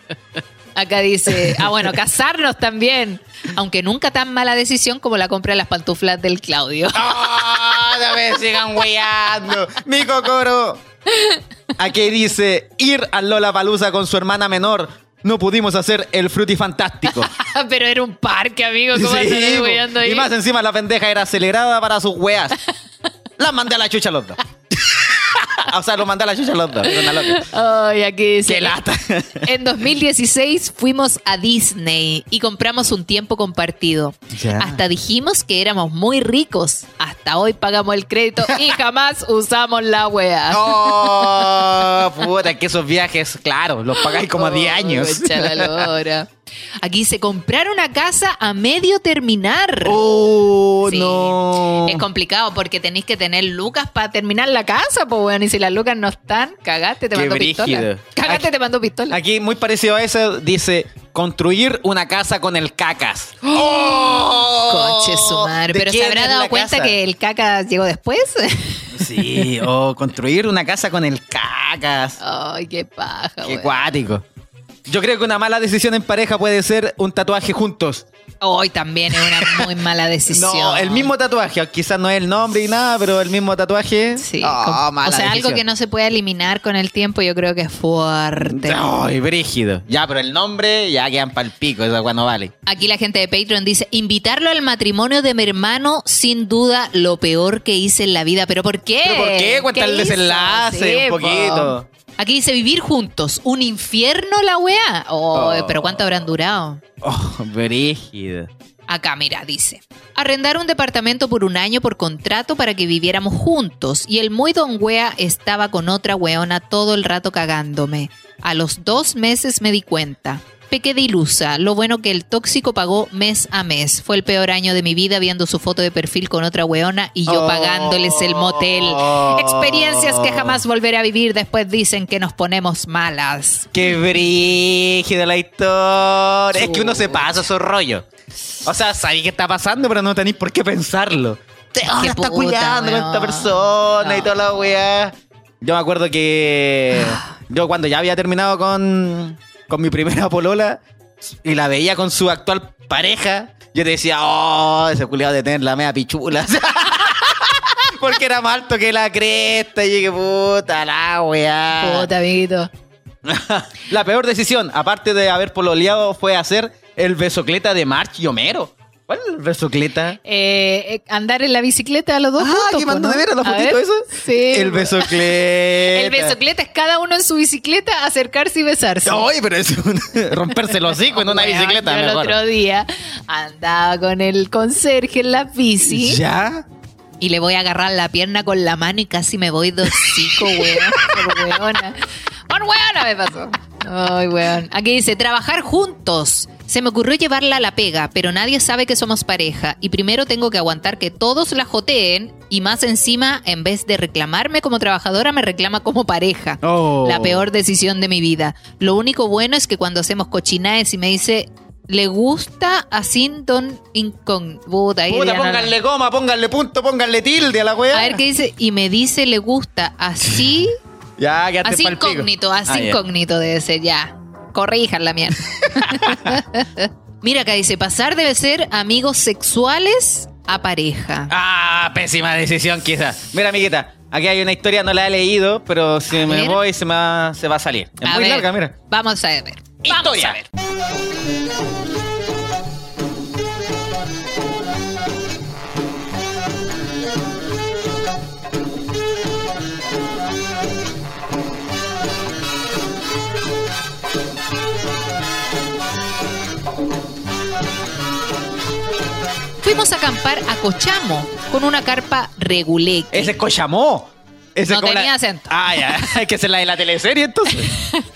Acá dice, ah, bueno, casarnos también. Aunque nunca tan mala decisión como la compra de las pantuflas del Claudio. ¡Ah! ya me sigan weando. Mi cocoro. Aquí dice, ir al Lola Palusa con su hermana menor. No pudimos hacer el frutifantástico. [LAUGHS] Pero era un parque, amigo. ¿Cómo Sí, ahí? y más encima la pendeja era acelerada para sus weas. La mandé a la chucha los dos. [LAUGHS] o sea, lo mandé a la chucha los dos. Ay, aquí dice. ¡Qué lata! [LAUGHS] En 2016 fuimos a Disney y compramos un tiempo compartido. Ya. Hasta dijimos que éramos muy ricos. Hasta hoy pagamos el crédito y [LAUGHS] jamás usamos la wea. ¡Oh! Puta, que esos viajes, claro, los pagáis como a 10 años. Aquí se comprar una casa a medio terminar. Oh, Sí. no. Es complicado porque tenéis que tener lucas para terminar la casa, pues bueno, y si las lucas no están, cagaste, te Qué mando brígido. pistola. Cagaste, Aquí- te mando pistola. Aquí, muy parecido a eso, dice construir una casa con el cacas. [GASPS] ¡Oh! Conche su madre. ¿De Pero se habrá dado cuenta casa? que el caca llegó después. [LAUGHS] Sí, o construir una casa con el cacas. Ay, qué paja, Qué cuático. Yo creo que una mala decisión en pareja puede ser un tatuaje juntos. Hoy también es una muy mala [LAUGHS] decisión. No, el mismo tatuaje, quizás no es el nombre y nada, pero el mismo tatuaje. Sí. Mala o sea, algo que no se puede eliminar con el tiempo, yo creo que es fuerte. Ay, brígido. Ya, pero el nombre ya quedan pa'l pico, esa weá no vale. Aquí la gente de Patreon dice, invitarlo al matrimonio de mi hermano, sin duda, lo peor que hice en la vida. ¿Pero por qué? ¿Pero por qué? Cuenta el hizo? desenlace un po. Aquí dice, vivir juntos. ¿Un infierno la weá? Oh, Oh. pero ¿cuánto habrán durado? Oh, brígido. Acá, mira, dice. Arrendar un departamento por un año por contrato para que viviéramos juntos. Y el muy don wea estaba con otra weona todo el rato cagándome. A los dos meses me di cuenta. Pequé de ilusa. Lo bueno que el tóxico pagó mes a mes. Fue el peor año de mi vida viendo su foto de perfil con otra weona y yo Oh. pagándoles el motel. Experiencias que jamás volveré a vivir. Después dicen que nos ponemos malas. Qué brígida la historia. Es que uno se pasa esos rollos. O sea, sabéis qué está pasando, pero no tenéis por qué pensarlo. Te- Ahora está puta, cuidando con esta persona y toda la weá. Yo me acuerdo que yo cuando ya había terminado con, con mi primera polola y la veía con su actual pareja, yo te decía, oh, ese culiado de tener la media pichula. [LAUGHS] Porque era más alto que la cresta y que puta la weá. Puta, amiguito. [LAUGHS] La peor decisión, aparte de haber pololeado, fue hacer el besocleta de March y Homero. ¿Cuál es el besocleta? Eh, eh, andar en la bicicleta a los dos Ah, juntos. ¿qué po, mandó ¿no? de veras la A fotito ver. eso? Sí. El besocleta. El besocleta es cada uno en su bicicleta acercarse y besarse. Oye, pero es un- [LAUGHS] romperse el hocico en una bicicleta, yo el mejor. otro día andaba con el conserje en la bici ¿Ya? y le voy a agarrar la pierna con la mano y casi me voy de hocico, [LAUGHS] weón. Por weona. Por weona me pasó. Ay, weón. Aquí dice, trabajar juntos. Se me ocurrió llevarla a la pega, pero nadie sabe que somos pareja. Y primero tengo que aguantar que todos la joteen y más encima, en vez de reclamarme como trabajadora, me reclama como pareja. Oh. La peor decisión de mi vida. Lo único bueno es que cuando hacemos cochinaes y me dice, le gusta a Sinton Incon... Puta, ahí Puta, pónganle coma, pónganle punto, pónganle tilde a la weá. A ver qué dice. Y me dice, le gusta así... [LAUGHS] Ya, Así incógnito, así Ah, incógnito debe ser, ya. Corrijan la mierda. [LAUGHS] Mira acá dice, pasar debe ser amigos sexuales a pareja. Ah, pésima decisión quizás. Mira, amiguita, aquí hay una historia, no la he leído, pero si A me ver. voy se me va, se va a salir. Es A muy ver, larga, mira. Vamos a ver. Vamos Historia. a ver. Fuimos a acampar a Cochamo con una carpa reguleque. Ese es Cochamó. Ese No es como tenía la- acento. Ah, ya. [LAUGHS] Hay que ser la de la teleserie entonces. [LAUGHS]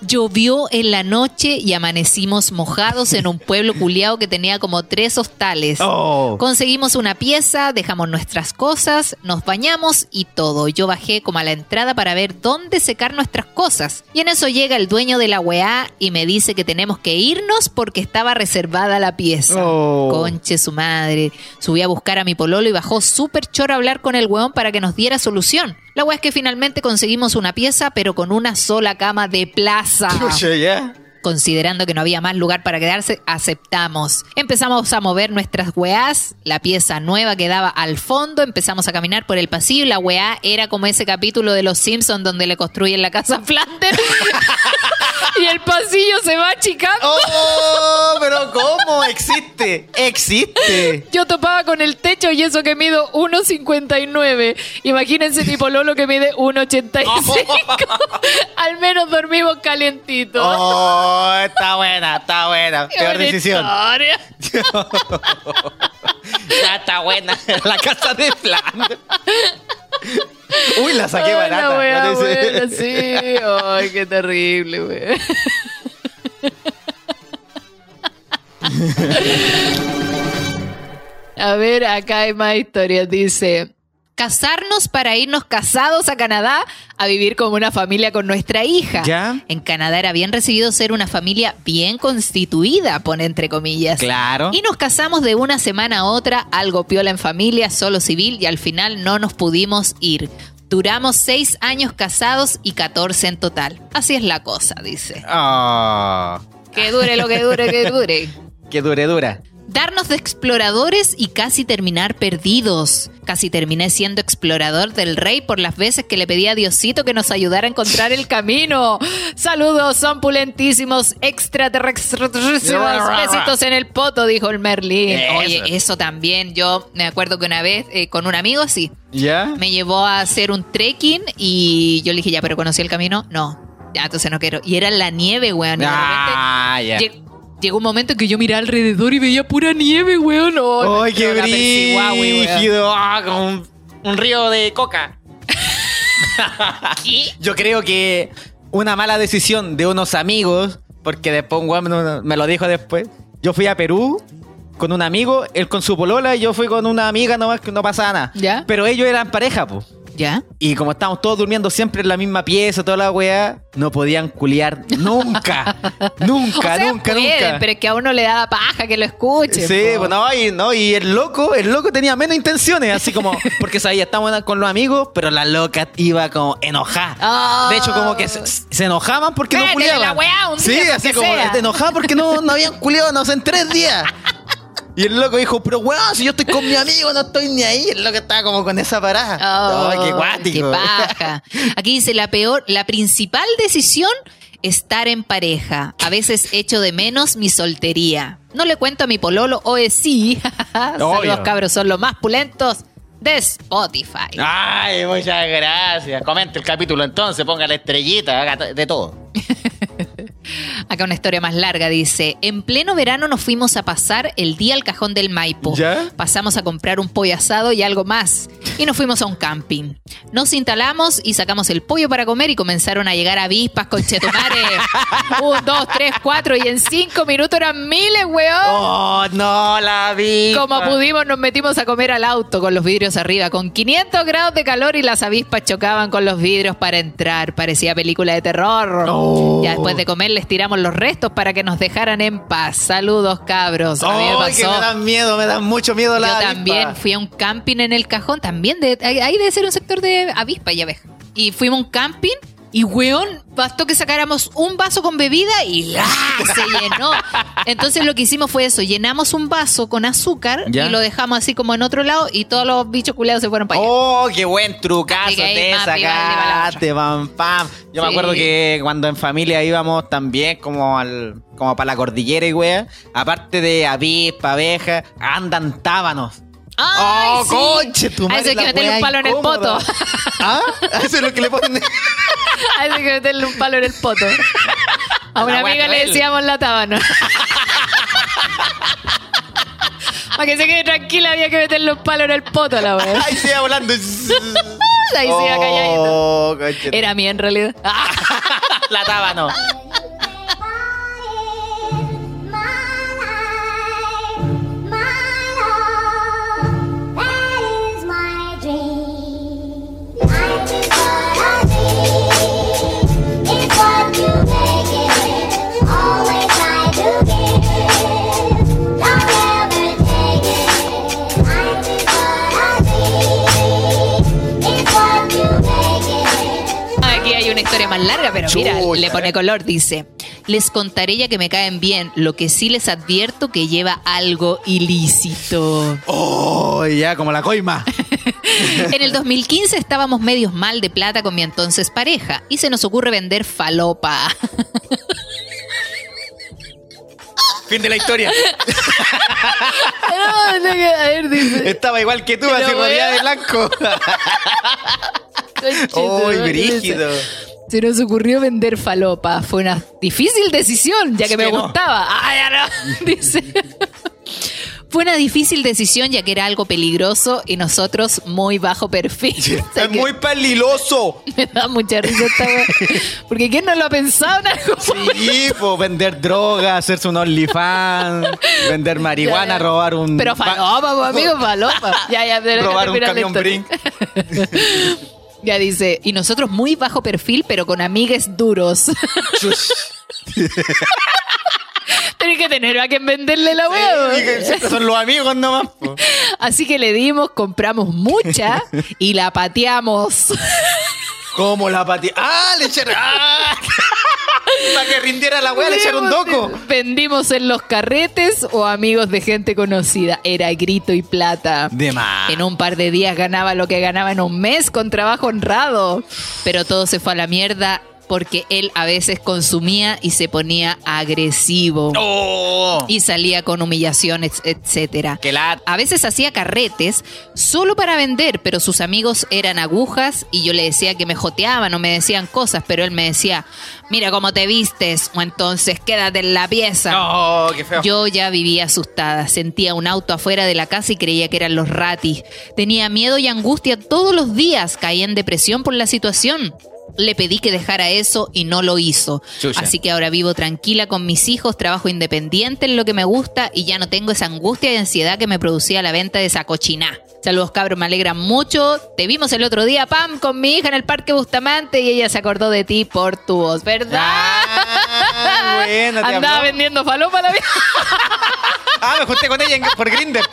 Llovió en la noche y amanecimos mojados en un pueblo culiao que tenía como tres hostales. Oh. Conseguimos una pieza, dejamos nuestras cosas, nos bañamos y todo. Yo bajé como a la entrada para ver dónde secar nuestras cosas. Y en eso llega el dueño de la weá y me dice que tenemos que irnos porque estaba reservada la pieza. Oh. Conche su madre. Subí a buscar a mi pololo y bajó súper choro a hablar con el weón para que nos diera solución. La weá es que finalmente conseguimos una pieza, pero con una sola cama de plaza. [LAUGHS] Ya. Considerando que no había más lugar para quedarse, aceptamos. Empezamos a mover nuestras weás, la pieza nueva quedaba al fondo, empezamos a caminar por el pasillo y la weá era como ese capítulo de Los Simpsons donde le construyen la casa a Flanders [LAUGHS] y el pasillo se va achicando. Oh, pero ¿cómo? Existe. Existe. Yo topaba con el techo y eso que mido 1,59. Imagínense tipo Lolo que mide 1,85. [LAUGHS] Al menos dormimos calientitos. Oh, está buena, está buena. Qué Peor decisión. [LAUGHS] Ya está buena. La casa de Flanders. [LAUGHS] Uy, la saqué barata. La wea Parece- buena, sí. Ay, qué terrible, wea. [LAUGHS] A ver, acá hay más historias. Dice, casarnos para irnos casados a Canadá a vivir como una familia con nuestra hija. ¿Ya? En Canadá era bien recibido ser una familia bien constituida, pone entre comillas. Claro. Y nos casamos de una semana a otra, algo piola en familia, solo civil, y al final no nos pudimos ir. Duramos seis años casados y 14 en total. Así es la cosa, dice. Ah, Que dure lo que dure, que dure. [LAUGHS] que dure, dura. Darnos de exploradores y casi terminar perdidos. Casi terminé siendo explorador del rey por las veces que le pedí a Diosito que nos ayudara a encontrar el camino. Saludos, son pulentísimos extraterrestres. Besitos en el poto, dijo el Merlín. Oye, eso también. Yo me acuerdo que una vez eh, con un amigo, sí, ¿Ya? me llevó a hacer un trekking y yo le dije, ya, pero conocí el camino. No, ya, entonces no quiero. Y era la nieve, weón. Ah, ya. Llegó un momento en que yo miraba alrededor y veía pura nieve, weón. No, ¡Ay, qué brígido! Ah, como un, un río de coca. [LAUGHS] ¿Y? Yo creo que una mala decisión de unos amigos, porque después un weón me lo dijo después. Yo fui a Perú con un amigo, él con su polola y yo fui con una amiga nomás que no pasaba nada. ¿Ya? Pero ellos eran pareja, pues. ¿Ya? Y como estábamos todos durmiendo siempre en la misma pieza, toda la weá, no podían culiar nunca. [LAUGHS] nunca, O sea, nunca, pueden, nunca. pero es que a uno le da paja que lo escuche. Sí, po. pues no y, no, y el loco, el loco tenía menos intenciones, así como, porque sabía, estamos con los amigos, pero la loca iba como enojada. Ah. De hecho, como que se, se enojaban porque no culiaban. la weá un sí, así como, te enojaban porque no, no habían culiado, no sé, en tres días. [LAUGHS] Y el loco dijo, pero weón, si yo estoy con mi amigo, no estoy ni ahí. El loco estaba como con esa parada. Oh, Ay, qué guático. qué paja. Aquí dice la peor, la principal decisión estar en pareja. A veces echo de menos mi soltería. No le cuento a mi pololo o es sí. [LAUGHS] Saludos cabros, son los más pulentos de Spotify. Ay, muchas gracias. Comente el capítulo entonces, ponga la estrellita, haga de todo. [LAUGHS] Acá una historia más larga dice, en pleno verano nos fuimos a pasar el día al cajón del Maipo. ¿Ya? Pasamos a comprar un pollo asado y algo más. Y nos fuimos a un camping. Nos instalamos y sacamos el pollo para comer y comenzaron a llegar avispas con chetumare. [LAUGHS] un, dos, tres, cuatro y en cinco minutos eran miles, weón. Oh, no, la vi. Como pudimos nos metimos a comer al auto con los vidrios arriba, con 500 grados de calor y las avispas chocaban con los vidrios para entrar. Parecía película de terror. Oh. Ya después de comer les tiramos los restos para que nos dejaran en paz. Saludos, cabros. A mí me que dan miedo, me dan mucho miedo Yo la también avispa. fui a un camping en el cajón, también de, ahí debe ser un sector de avispa y abeja. Y fuimos a un camping y weón, bastó que sacáramos un vaso con bebida y ¡la! [LAUGHS] se llenó. Entonces lo que hicimos fue eso, llenamos un vaso con azúcar Ya. y lo dejamos así como en otro lado y todos los bichos culeados se fueron para allá. Oh, qué buen trucazo ahí te la sacaste, pam, pam. Yo me acuerdo que cuando en familia íbamos también como al como para la cordillera y wea, aparte de avispa, abeja, andan tábanos. ¡Ay, oh, sí! conche, tu A madre, eso hay que meterle un palo en el poto. ¿Ah? A Eso es lo que le ponen. [LAUGHS] A eso hay que meterle un palo en el poto. A una La amiga le decíamos la tábana. [LAUGHS] Para que se quede tranquila había que meterle un palo en el poto a la wea. Ahí se iba volando. [LAUGHS] Ahí se iba calladito. Oh. Era mía en realidad. la tábano. Más larga, pero mira, le pone color. Dice: Les contaré ya que me caen bien. Lo que sí les advierto que lleva algo ilícito. Oh, ya, como la coima. [LAUGHS] En el 2015 estábamos medios mal de plata con mi entonces pareja y se nos ocurre vender falopa. [LAUGHS] fin de la historia. No, no, que- a ver, dice. Estaba igual que tú, así rodeada de blanco. [LAUGHS] ¡Uy, madre, brígido! Se nos ocurrió vender falopa. Fue una difícil decisión, ya que Es me no. gustaba. Ah, ya no. [LAUGHS] Dice. Fue una difícil decisión ya que era algo peligroso y nosotros muy bajo perfil. [LAUGHS] O sea Es muy peligroso. [LAUGHS] Me da mucha risa esta. Porque ¿quién no lo ha pensado en algo? Sí, pues vender droga, hacerse un OnlyFans, vender marihuana, Ya, ya. robar un. Pero falopa, pues, amigo, falopa. Ya, ya, pero robar un camión. Brink. Ya dice, y nosotros muy bajo perfil, pero con amigues duros. [LAUGHS] Tenés que tener a quien venderle la Sí, siempre son los amigos nomás. po. Así que le dimos, compramos mucha y la pateamos. ¿Cómo la patía? ¡Ah! Le echaron. ¡Ah! Para que rindiera la wea, le echaron doco. Vendimos en los carretes o amigos de gente conocida. Era grito y plata. De más. En un par de días ganaba lo que ganaba en un mes con trabajo honrado. Pero todo se fue a la mierda porque él a veces consumía y se ponía agresivo. ¡Oh! Y salía con humillaciones, la. A veces hacía carretes solo para vender, pero sus amigos eran agujas y yo le decía que me joteaban o me decían cosas, pero él me decía, mira cómo te vistes, o entonces quédate en la pieza. ¡Oh, qué feo! Yo ya vivía asustada, sentía un auto afuera de la casa y creía que eran los ratis. Tenía miedo y angustia todos los días, caía en depresión por la situación. Le pedí que dejara eso y no lo hizo. Chucha. Así que ahora vivo tranquila con mis hijos, trabajo independiente en lo que me gusta y ya no tengo esa angustia y ansiedad que me producía la venta de esa cochiná. Saludos cabros, me alegran mucho. Te vimos el otro día, Pam, con mi hija en el Parque Bustamante y ella se acordó de ti por tu voz, ¿verdad? Ah, buena, te Andaba habló. vendiendo falopa la vieja. Ah, me junté con ella en- por Grinder.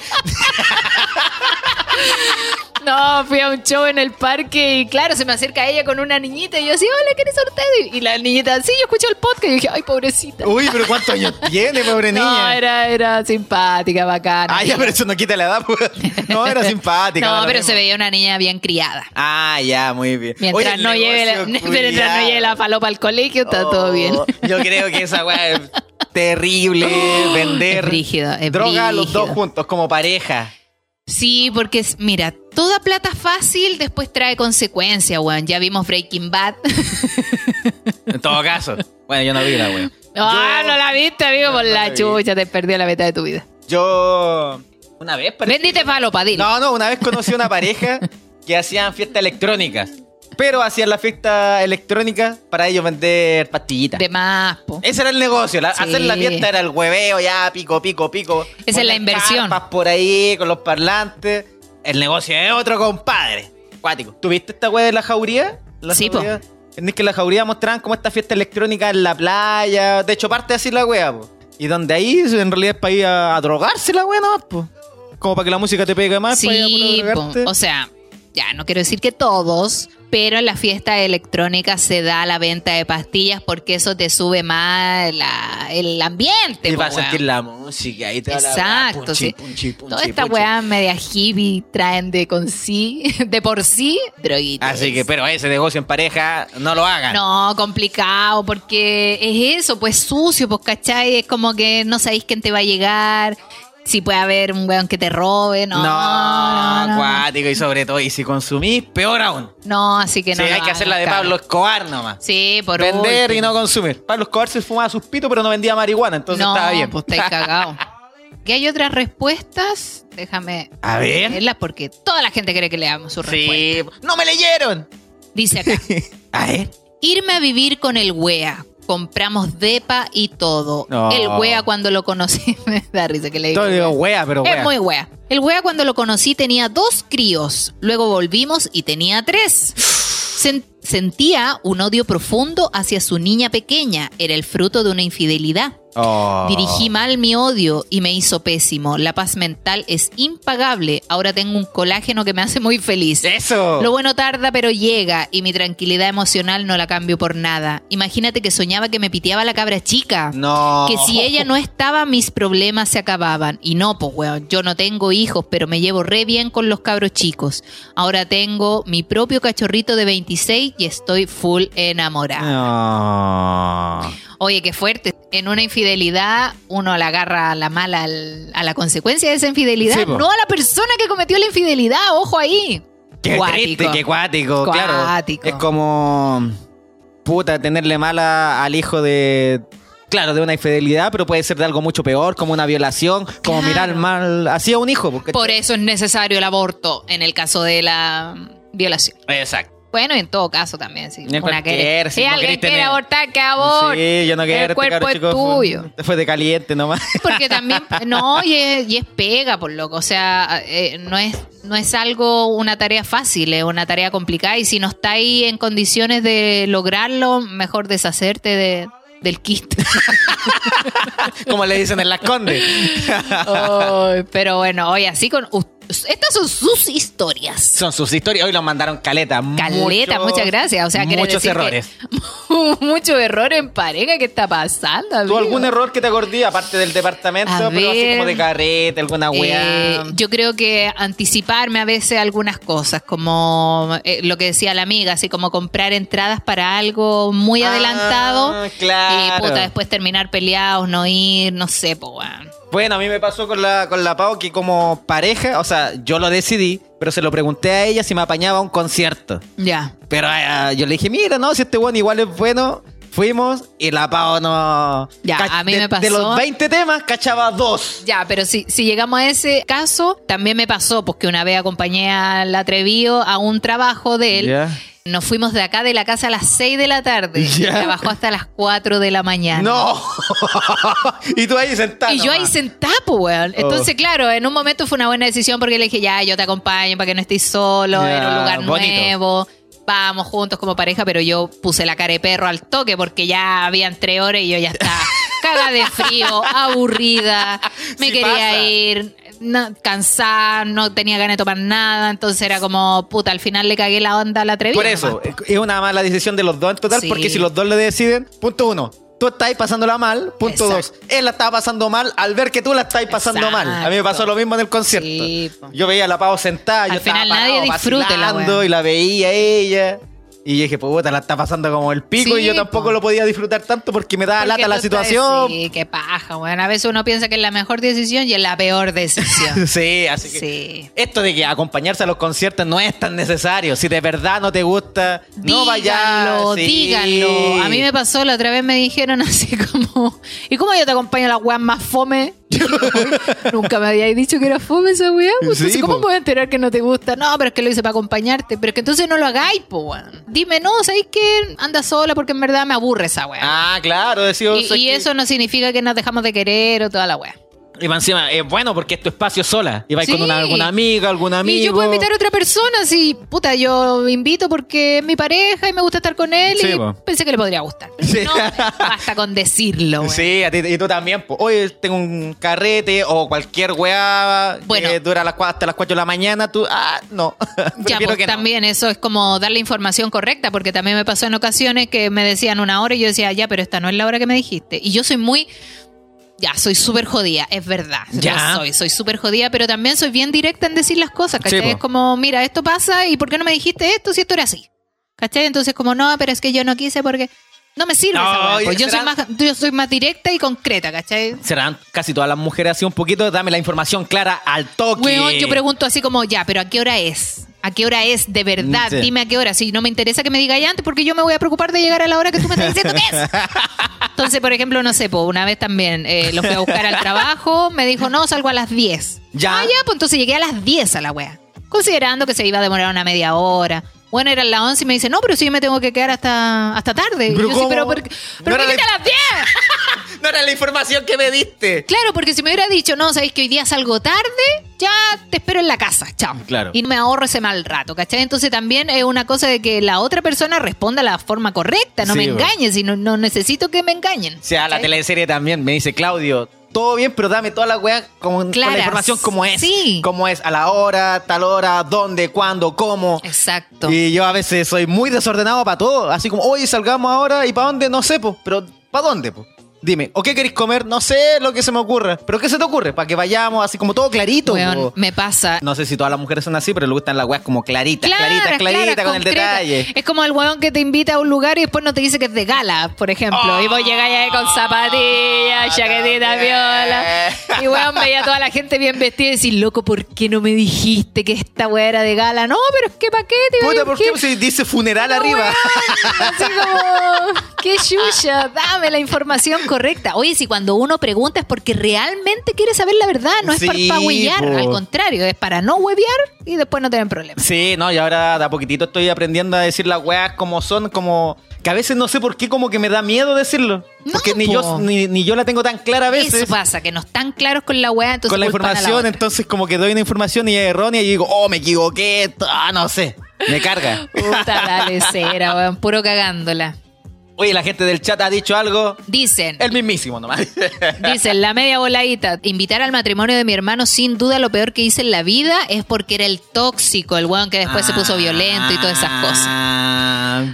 No, fui a un show en el parque y claro, se me acerca ella con una niñita y yo así, hola, ¿quién es usted? Y la niñita, sí, yo escuché el podcast y dije, ay, pobrecita. Uy, pero ¿cuántos años tiene, pobre no, niña? era, era simpática, bacana. Ah, ya, pero eso no quita la edad, pues. No, era [LAUGHS] simpática. No, pero mismo. se veía una niña bien criada. Ah, ya, muy bien. Mientras, Oye, no, lleve la, [LAUGHS] mientras no lleve la falopa al colegio, está Oh, todo bien. Yo creo que esa weá es terrible [GASPS] vender Es brígido, es droga los dos juntos como pareja. Sí, porque mira, toda plata fácil después trae consecuencias, weón. Ya vimos Breaking Bad. En todo caso. Bueno, yo no vi la. Ah, Yo- no la viste, amigo, por no la chucha, te perdió la mitad de tu vida. Yo una vez Vendite falopa, dile. No, no, una vez conocí a una pareja que hacían fiestas electrónicas. Pero hacían la fiesta electrónica para ellos vender pastillitas. De más, po. Ese era el negocio. la- Sí. Hacer la fiesta era el hueveo, ya, pico, pico, pico. Esa es la inversión. por ahí con los parlantes. El negocio es otro, compadre. Cuático. ¿Tuviste esta wea de la jauría? La Sí, po. jauría. ¿Entendés que en la jauría mostraban como esta fiesta electrónica en la playa? De hecho, parte así la wea, po. Y donde ahí en realidad es para ir a, a drogarse la wea, ¿no? Po. Como para que la música te pegue más. para ir a Sí, po. o sea, ya no quiero decir que todos, pero en la fiesta electrónica se da la venta de pastillas porque eso te sube más la- el ambiente. Y vas a weón. sentir la música y Exacto, sí. Toda esta weá media hippie traen de con sí, [LAUGHS] de por sí, droguitas. Así que, pero ese negocio en pareja, no lo hagan. No, complicado, porque es eso, pues sucio, pues, ¿cachai? Es como que no sabéis quién te va a llegar, si puede haber un weón que te robe, no. No, no, no, acuático y sobre todo, y si consumís, peor aún. No, así que no. sí, hay que hacer la de Pablo. Escobar nomás. Sí, por Vender y no consumir. Pablo Escobar se fumaba sus pitos, pero no vendía marihuana, entonces estaba bien. pues estáis cagados. [LAUGHS] ¿Qué hay otras respuestas? Déjame A ver. leerlas porque toda la gente quiere que leamos su respuesta. Sí, no me leyeron. Dice acá. [LAUGHS] A ver. Irme a vivir con el wea. Compramos depa y todo. No. El wea cuando lo conocí [LAUGHS] me da risa que le digo. Todo digo, wea, pero wea. Es muy wea. El wea cuando lo conocí tenía dos críos. Luego volvimos y tenía tres. Sen- sentía un odio profundo hacia su niña pequeña. Era el fruto de una infidelidad. Oh. Dirigí mal mi odio y me hizo pésimo. La paz mental es impagable. Ahora tengo un colágeno que me hace muy feliz. Eso. Lo bueno tarda, pero llega y mi tranquilidad emocional no la cambio por nada. Imagínate que soñaba que me piteaba la cabra chica. No. Que si ella no estaba, mis problemas se acababan. Y no, pues, weón, yo no tengo hijos, pero me llevo re bien con los cabros chicos. Ahora tengo mi propio cachorrito de 26 y estoy full enamorada. No. Oye, qué fuerte. En una infidelidad, uno la agarra a la mala al- a la consecuencia de esa infidelidad, Sí, no a la persona que cometió la infidelidad. Ojo ahí. Qué Cuático. triste, qué cuático, claro. Cuático. Es como. Puta, tenerle mala al hijo de claro, de una infidelidad, pero puede ser de algo mucho peor, como una violación, como Claro. mirar mal así a un hijo. porque- Por eso es necesario el aborto en el caso de la violación. Exacto. Bueno, y en todo caso también, si, En una quiere- si si no alguien quiere tener- abortar, que aborte. Sí, yo no quiero El cuerpo chico, tuyo. [LAUGHS] Fue, de caliente nomás. Porque también, [LAUGHS] no, y es, y es pega, por loco. O sea, eh, no es, no es algo, una tarea fácil, es una tarea complicada. Y si no está ahí en condiciones de lograrlo, mejor deshacerte de, del kit. [LAUGHS] como le dicen en las condes. Pero bueno, hoy así con. u- Estas son sus historias. Son sus historias. Hoy los mandaron caleta. Caleta, muchas gracias. O sea, muchos decir errores. [LAUGHS] Mucho error en pareja. ¿Qué está pasando? ¿Tú amigo? algún error que te acordí, aparte del departamento, A pero así ver. como de carrete, alguna weá? Eh, yo creo que anticiparme a veces algunas cosas, como eh, lo que decía la amiga, así como comprar entradas para algo muy Ah, adelantado claro. y puta, después terminar peleados, no ir, no sé, pues. Bueno, a mí me pasó con la, con la Pau que como pareja, o sea, yo lo decidí, pero se lo pregunté a ella si me apañaba a un concierto. Ya. Pero eh, yo le dije, mira, no, si este bueno igual es bueno. Fuimos y la Pau no... Ya, a mí me pasó- De los 20 temas, cachaba dos. Ya, pero si, si llegamos a ese caso, también me pasó, pues que una vez acompañé al atrevido a un trabajo de él. Nos fuimos de acá de la casa a las 6 de la tarde [LAUGHS] y Ya. trabajó hasta las 4 de la mañana. ¡No! [LAUGHS] y tú ahí sentado. Y yo ahí sentada, pues, weón. Entonces, Oh. claro, en un momento fue una buena decisión porque le dije, ya, yo te acompaño para que no estés solo, Ya, en un lugar bonito. nuevo. Vamos juntos como pareja, pero yo puse la cara de perro al toque porque ya habían tres horas y yo ya estaba [LAUGHS] caga de frío, aburrida, me Sí quería pasa. ir, no, cansada, no tenía ganas de tomar nada, entonces era como, puta, al final le cagué la onda a la atrevida. Por eso, nomás. es una mala decisión de los dos en total, Sí. porque si los dos le deciden, punto uno, tú estás pasándola mal, punto Exacto. dos, él la estaba pasando mal al ver que tú la estás pasando mal. A mí me pasó lo mismo en el concierto. Sí, po. yo veía a la Pau sentada, yo Al estaba final nadie parado, disfruta la vacilando, y la veía ella. Y yo dije, puta, la está pasando como el pico Sí, y yo tampoco po. lo podía disfrutar tanto porque me daba Porque lata la situación. Sí, qué paja, bueno. A veces uno piensa que es la mejor decisión y es la peor decisión. [LAUGHS] Sí, así que Sí. esto de que acompañarse a los conciertos no es tan necesario. Si de verdad no te gusta, no vayas. Díganlo, sí. díganlo. A mí me pasó la otra vez, me dijeron así como, ¿y cómo yo te acompaño a la weá más fome? [LAUGHS] Nunca me habíais dicho que era fome esa weá. Pues, Sí, ¿cómo po. puedo enterar que no te gusta? No, pero es que lo hice para acompañarte. Pero es que entonces no lo hagáis, po, weón. Dime, no, ¿sabéis que anda sola? Porque en verdad me aburre esa weá. Ah, claro, decía. y y eso no significa que nos dejamos de querer o toda la weá. Y más encima, es bueno porque es tu espacio sola. Y vais Sí. con una, alguna amiga, algún amigo. Y yo puedo invitar a otra persona, si, puta, yo invito porque es mi pareja y me gusta estar con él Sí, y po. pensé que le podría gustar. Pero Sí. No, basta con decirlo. Sí, a ti, y tú también. po. Hoy tengo un carrete o cualquier weá Bueno. que dura las hasta las 4 de la mañana. Tú, ah, no. [LAUGHS] Ya, pues que no. también eso es como darle información correcta, porque también me pasó en ocasiones que me decían una hora y yo decía, ya, pero esta no es la hora que me dijiste. Y yo soy muy, ya, soy súper jodida, es verdad. Ya. Soy, soy súper jodida, pero también soy bien directa en decir las cosas, ¿cachai? Sí, es como, mira, esto pasa y ¿por qué no me dijiste esto si esto era así? ¿Cachai? Entonces como, no, pero es que yo no quise porque no me sirve esa No, pues yo, soy será- más, yo soy más directa y concreta, ¿cachai? Serán casi todas las mujeres así un poquito. Dame la información clara al toque. Weón, yo pregunto así como, ya, pero ¿a qué hora es? ¿A qué hora es de verdad? Sí. Dime a qué hora. Si no me interesa que me diga ya antes, porque yo me voy a preocupar de llegar a la hora que tú me estás diciendo que es. [LAUGHS] Entonces, por ejemplo, no sé, po, una vez también eh, lo fui a buscar al trabajo, me dijo, no, salgo a las 10. Ya. Ah, ya, pues entonces llegué a las 10 a la wea. Considerando que se iba a demorar una media hora. Bueno, eran las 11 y me dice, no, pero sí me tengo que quedar hasta, hasta tarde. Y Pero yo sí, pero, ¿por qué- No pero ¿por qué la- a las 10? [LAUGHS] No era la información que me diste. Claro, porque si me hubiera dicho, no, sabéis que hoy día salgo tarde, ya te espero en la casa, chao. Claro. Y me ahorro ese mal rato, ¿cachai? Entonces también es una cosa de que la otra persona responda de la forma correcta, no Sí, me engañes, y no, no necesito que me engañen. O sea, la teleserie también me dice, Claudio, todo bien, pero dame toda la weá con la información como es. Sí. Como es, a la hora, tal hora, dónde, cuándo, cómo. Exacto. Y yo a veces soy muy desordenado para todo. Así como, oye, salgamos ahora y para dónde, no sé, pues. Pero, ¿para dónde, pues? Dime, ¿o qué queréis comer? No sé lo que se me ocurre. ¿Pero qué se te ocurre? Para que vayamos así como todo clarito. Weón, me pasa. No sé si todas las mujeres son así, pero le gustan las weas como claritas, claritas, claritas, claras, con el concretas. detalle. Es como el weón que te invita a un lugar y después no te dice que es de gala, por ejemplo. y vos llegáis ahí con zapatillas, chaquetita, también. viola. Y weón veía a toda la gente bien vestida y decir, loco, ¿por qué no me dijiste que esta weá era de gala? No, pero es que pa' qué, te Puta, ¿por qué si dice funeral No, arriba? weón, así como, ¡Qué [LAUGHS] chucha! Dame la información correcta. Oye, si cuando uno pregunta es porque realmente quiere saber la verdad, no es Sí, para huevear, al contrario, es para no huevear y después no tener problemas. Sí, no, y ahora de a poquitito estoy aprendiendo a decir las weas como son, como que a veces no sé por qué como que me da miedo decirlo. No, Porque ni po. yo ni, ni yo la tengo tan clara a veces. Eso pasa, que no están claros con la weá, entonces con la información, otra. entonces como que doy una información y es errónea y digo, oh, me equivoqué, ah, no sé, me carga. Puta la lecera, weón, puro cagándola. Oye, la gente del chat ha dicho algo, Dicen, el mismísimo nomás. [LAUGHS] dicen, la media voladita, invitar al matrimonio de mi hermano sin duda lo peor que hice en la vida es porque era el tóxico, el weón que después se puso violento y todas esas cosas. Ah.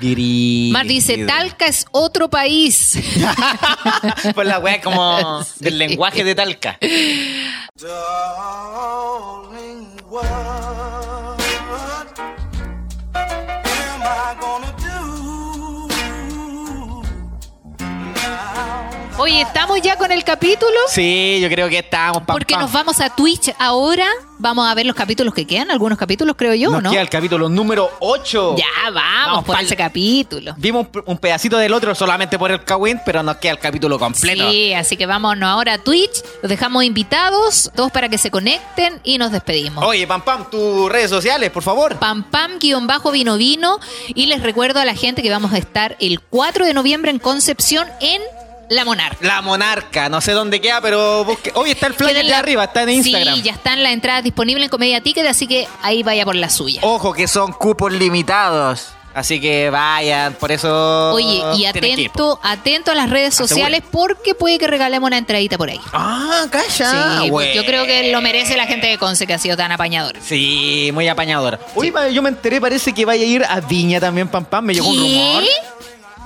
Mar dice, Talca es otro país. [LAUGHS] Pues la wea como [LAUGHS] Sí. del lenguaje de Talca. Darling, Oye, ¿estamos ya con el capítulo? Sí, yo creo que estamos pam, Porque pam. nos vamos a Twitch ahora. Vamos a ver los capítulos que quedan, algunos capítulos creo yo, Nos ¿no? queda el capítulo número 8. Ya, vamos, Vamos por ese capítulo. Vimos un- un pedacito del otro solamente por el Kawin, pero nos queda el capítulo completo. Sí, así que vámonos ahora a Twitch. Los dejamos invitados, todos para que se conecten y nos despedimos. Oye, Pam Pam, tus redes sociales, por favor. Pam Pam guion bajo vino vino. Y les recuerdo a la gente que vamos a estar el 4 de noviembre en Concepción en La Monarca. La Monarca, no sé dónde queda, pero busque. Hoy está el flyer de la- arriba, está en Instagram. Sí, ya están las entradas disponibles en Comedia Ticket, así que ahí vaya por la suya. Ojo que son cupos limitados. Así que vayan, por eso. Oye, y atento, atento a las redes sociales porque puede que regalemos una entradita por ahí. Ah, calla. Sí, güey. yo creo que lo merece la gente de Conce que ha sido tan apañadora. Sí, muy apañadora. Oye, pa- yo me enteré, parece que vaya a ir a Viña también, Pam Pam. Me llegó un rumor.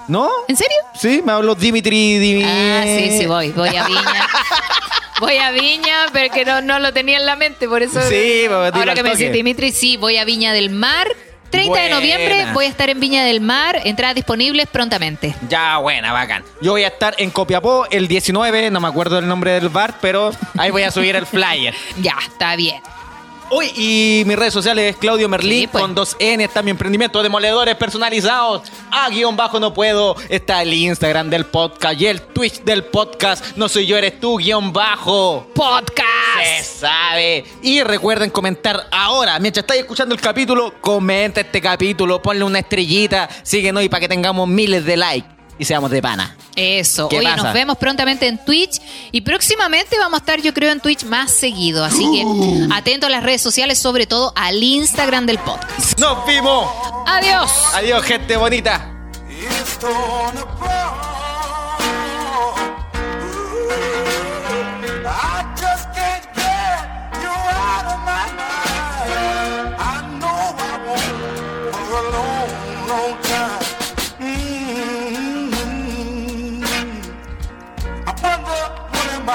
¿No? ¿En serio? Sí, me habló Dimitri. Dimi- Ah, sí, sí, voy, voy a Viña. [LAUGHS] Voy a Viña, pero que no, no lo tenía en la mente, por eso. Sí, Ahora que me dice Dimitri, sí, voy a Viña del Mar. 30 de noviembre voy a estar en Viña del Mar. Entradas disponibles prontamente. Ya, buena, bacán. Yo voy a estar en Copiapó el 19, no me acuerdo el nombre del bar, pero ahí voy a subir el flyer. [LAUGHS] Ya, está bien. Uy, y mis redes sociales es Claudio Merlín Sí, pues. con dos N, está mi emprendimiento de demoledores personalizados. A guion bajo no puedo. Está el Instagram del podcast y el Twitch del podcast. No soy yo, eres tú, guion bajo. Se Podcast. sabe. Y recuerden comentar ahora, mientras estáis escuchando el capítulo, comenta este capítulo, ponle una estrellita, síguenos y para que tengamos miles de likes y seamos de pana. Eso. ¿Qué Oye, pasa? nos vemos prontamente en Twitch y próximamente vamos a estar, yo creo, en Twitch más seguido. Así que atento a las redes sociales, sobre todo al Instagram del podcast. ¡Nos vimos! Adiós. Adiós, gente bonita.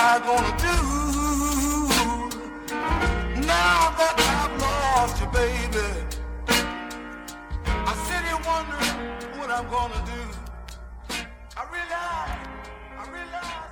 Gonna do now that I've lost you, baby? I sit here wondering what I'm gonna do. I realize, I realize.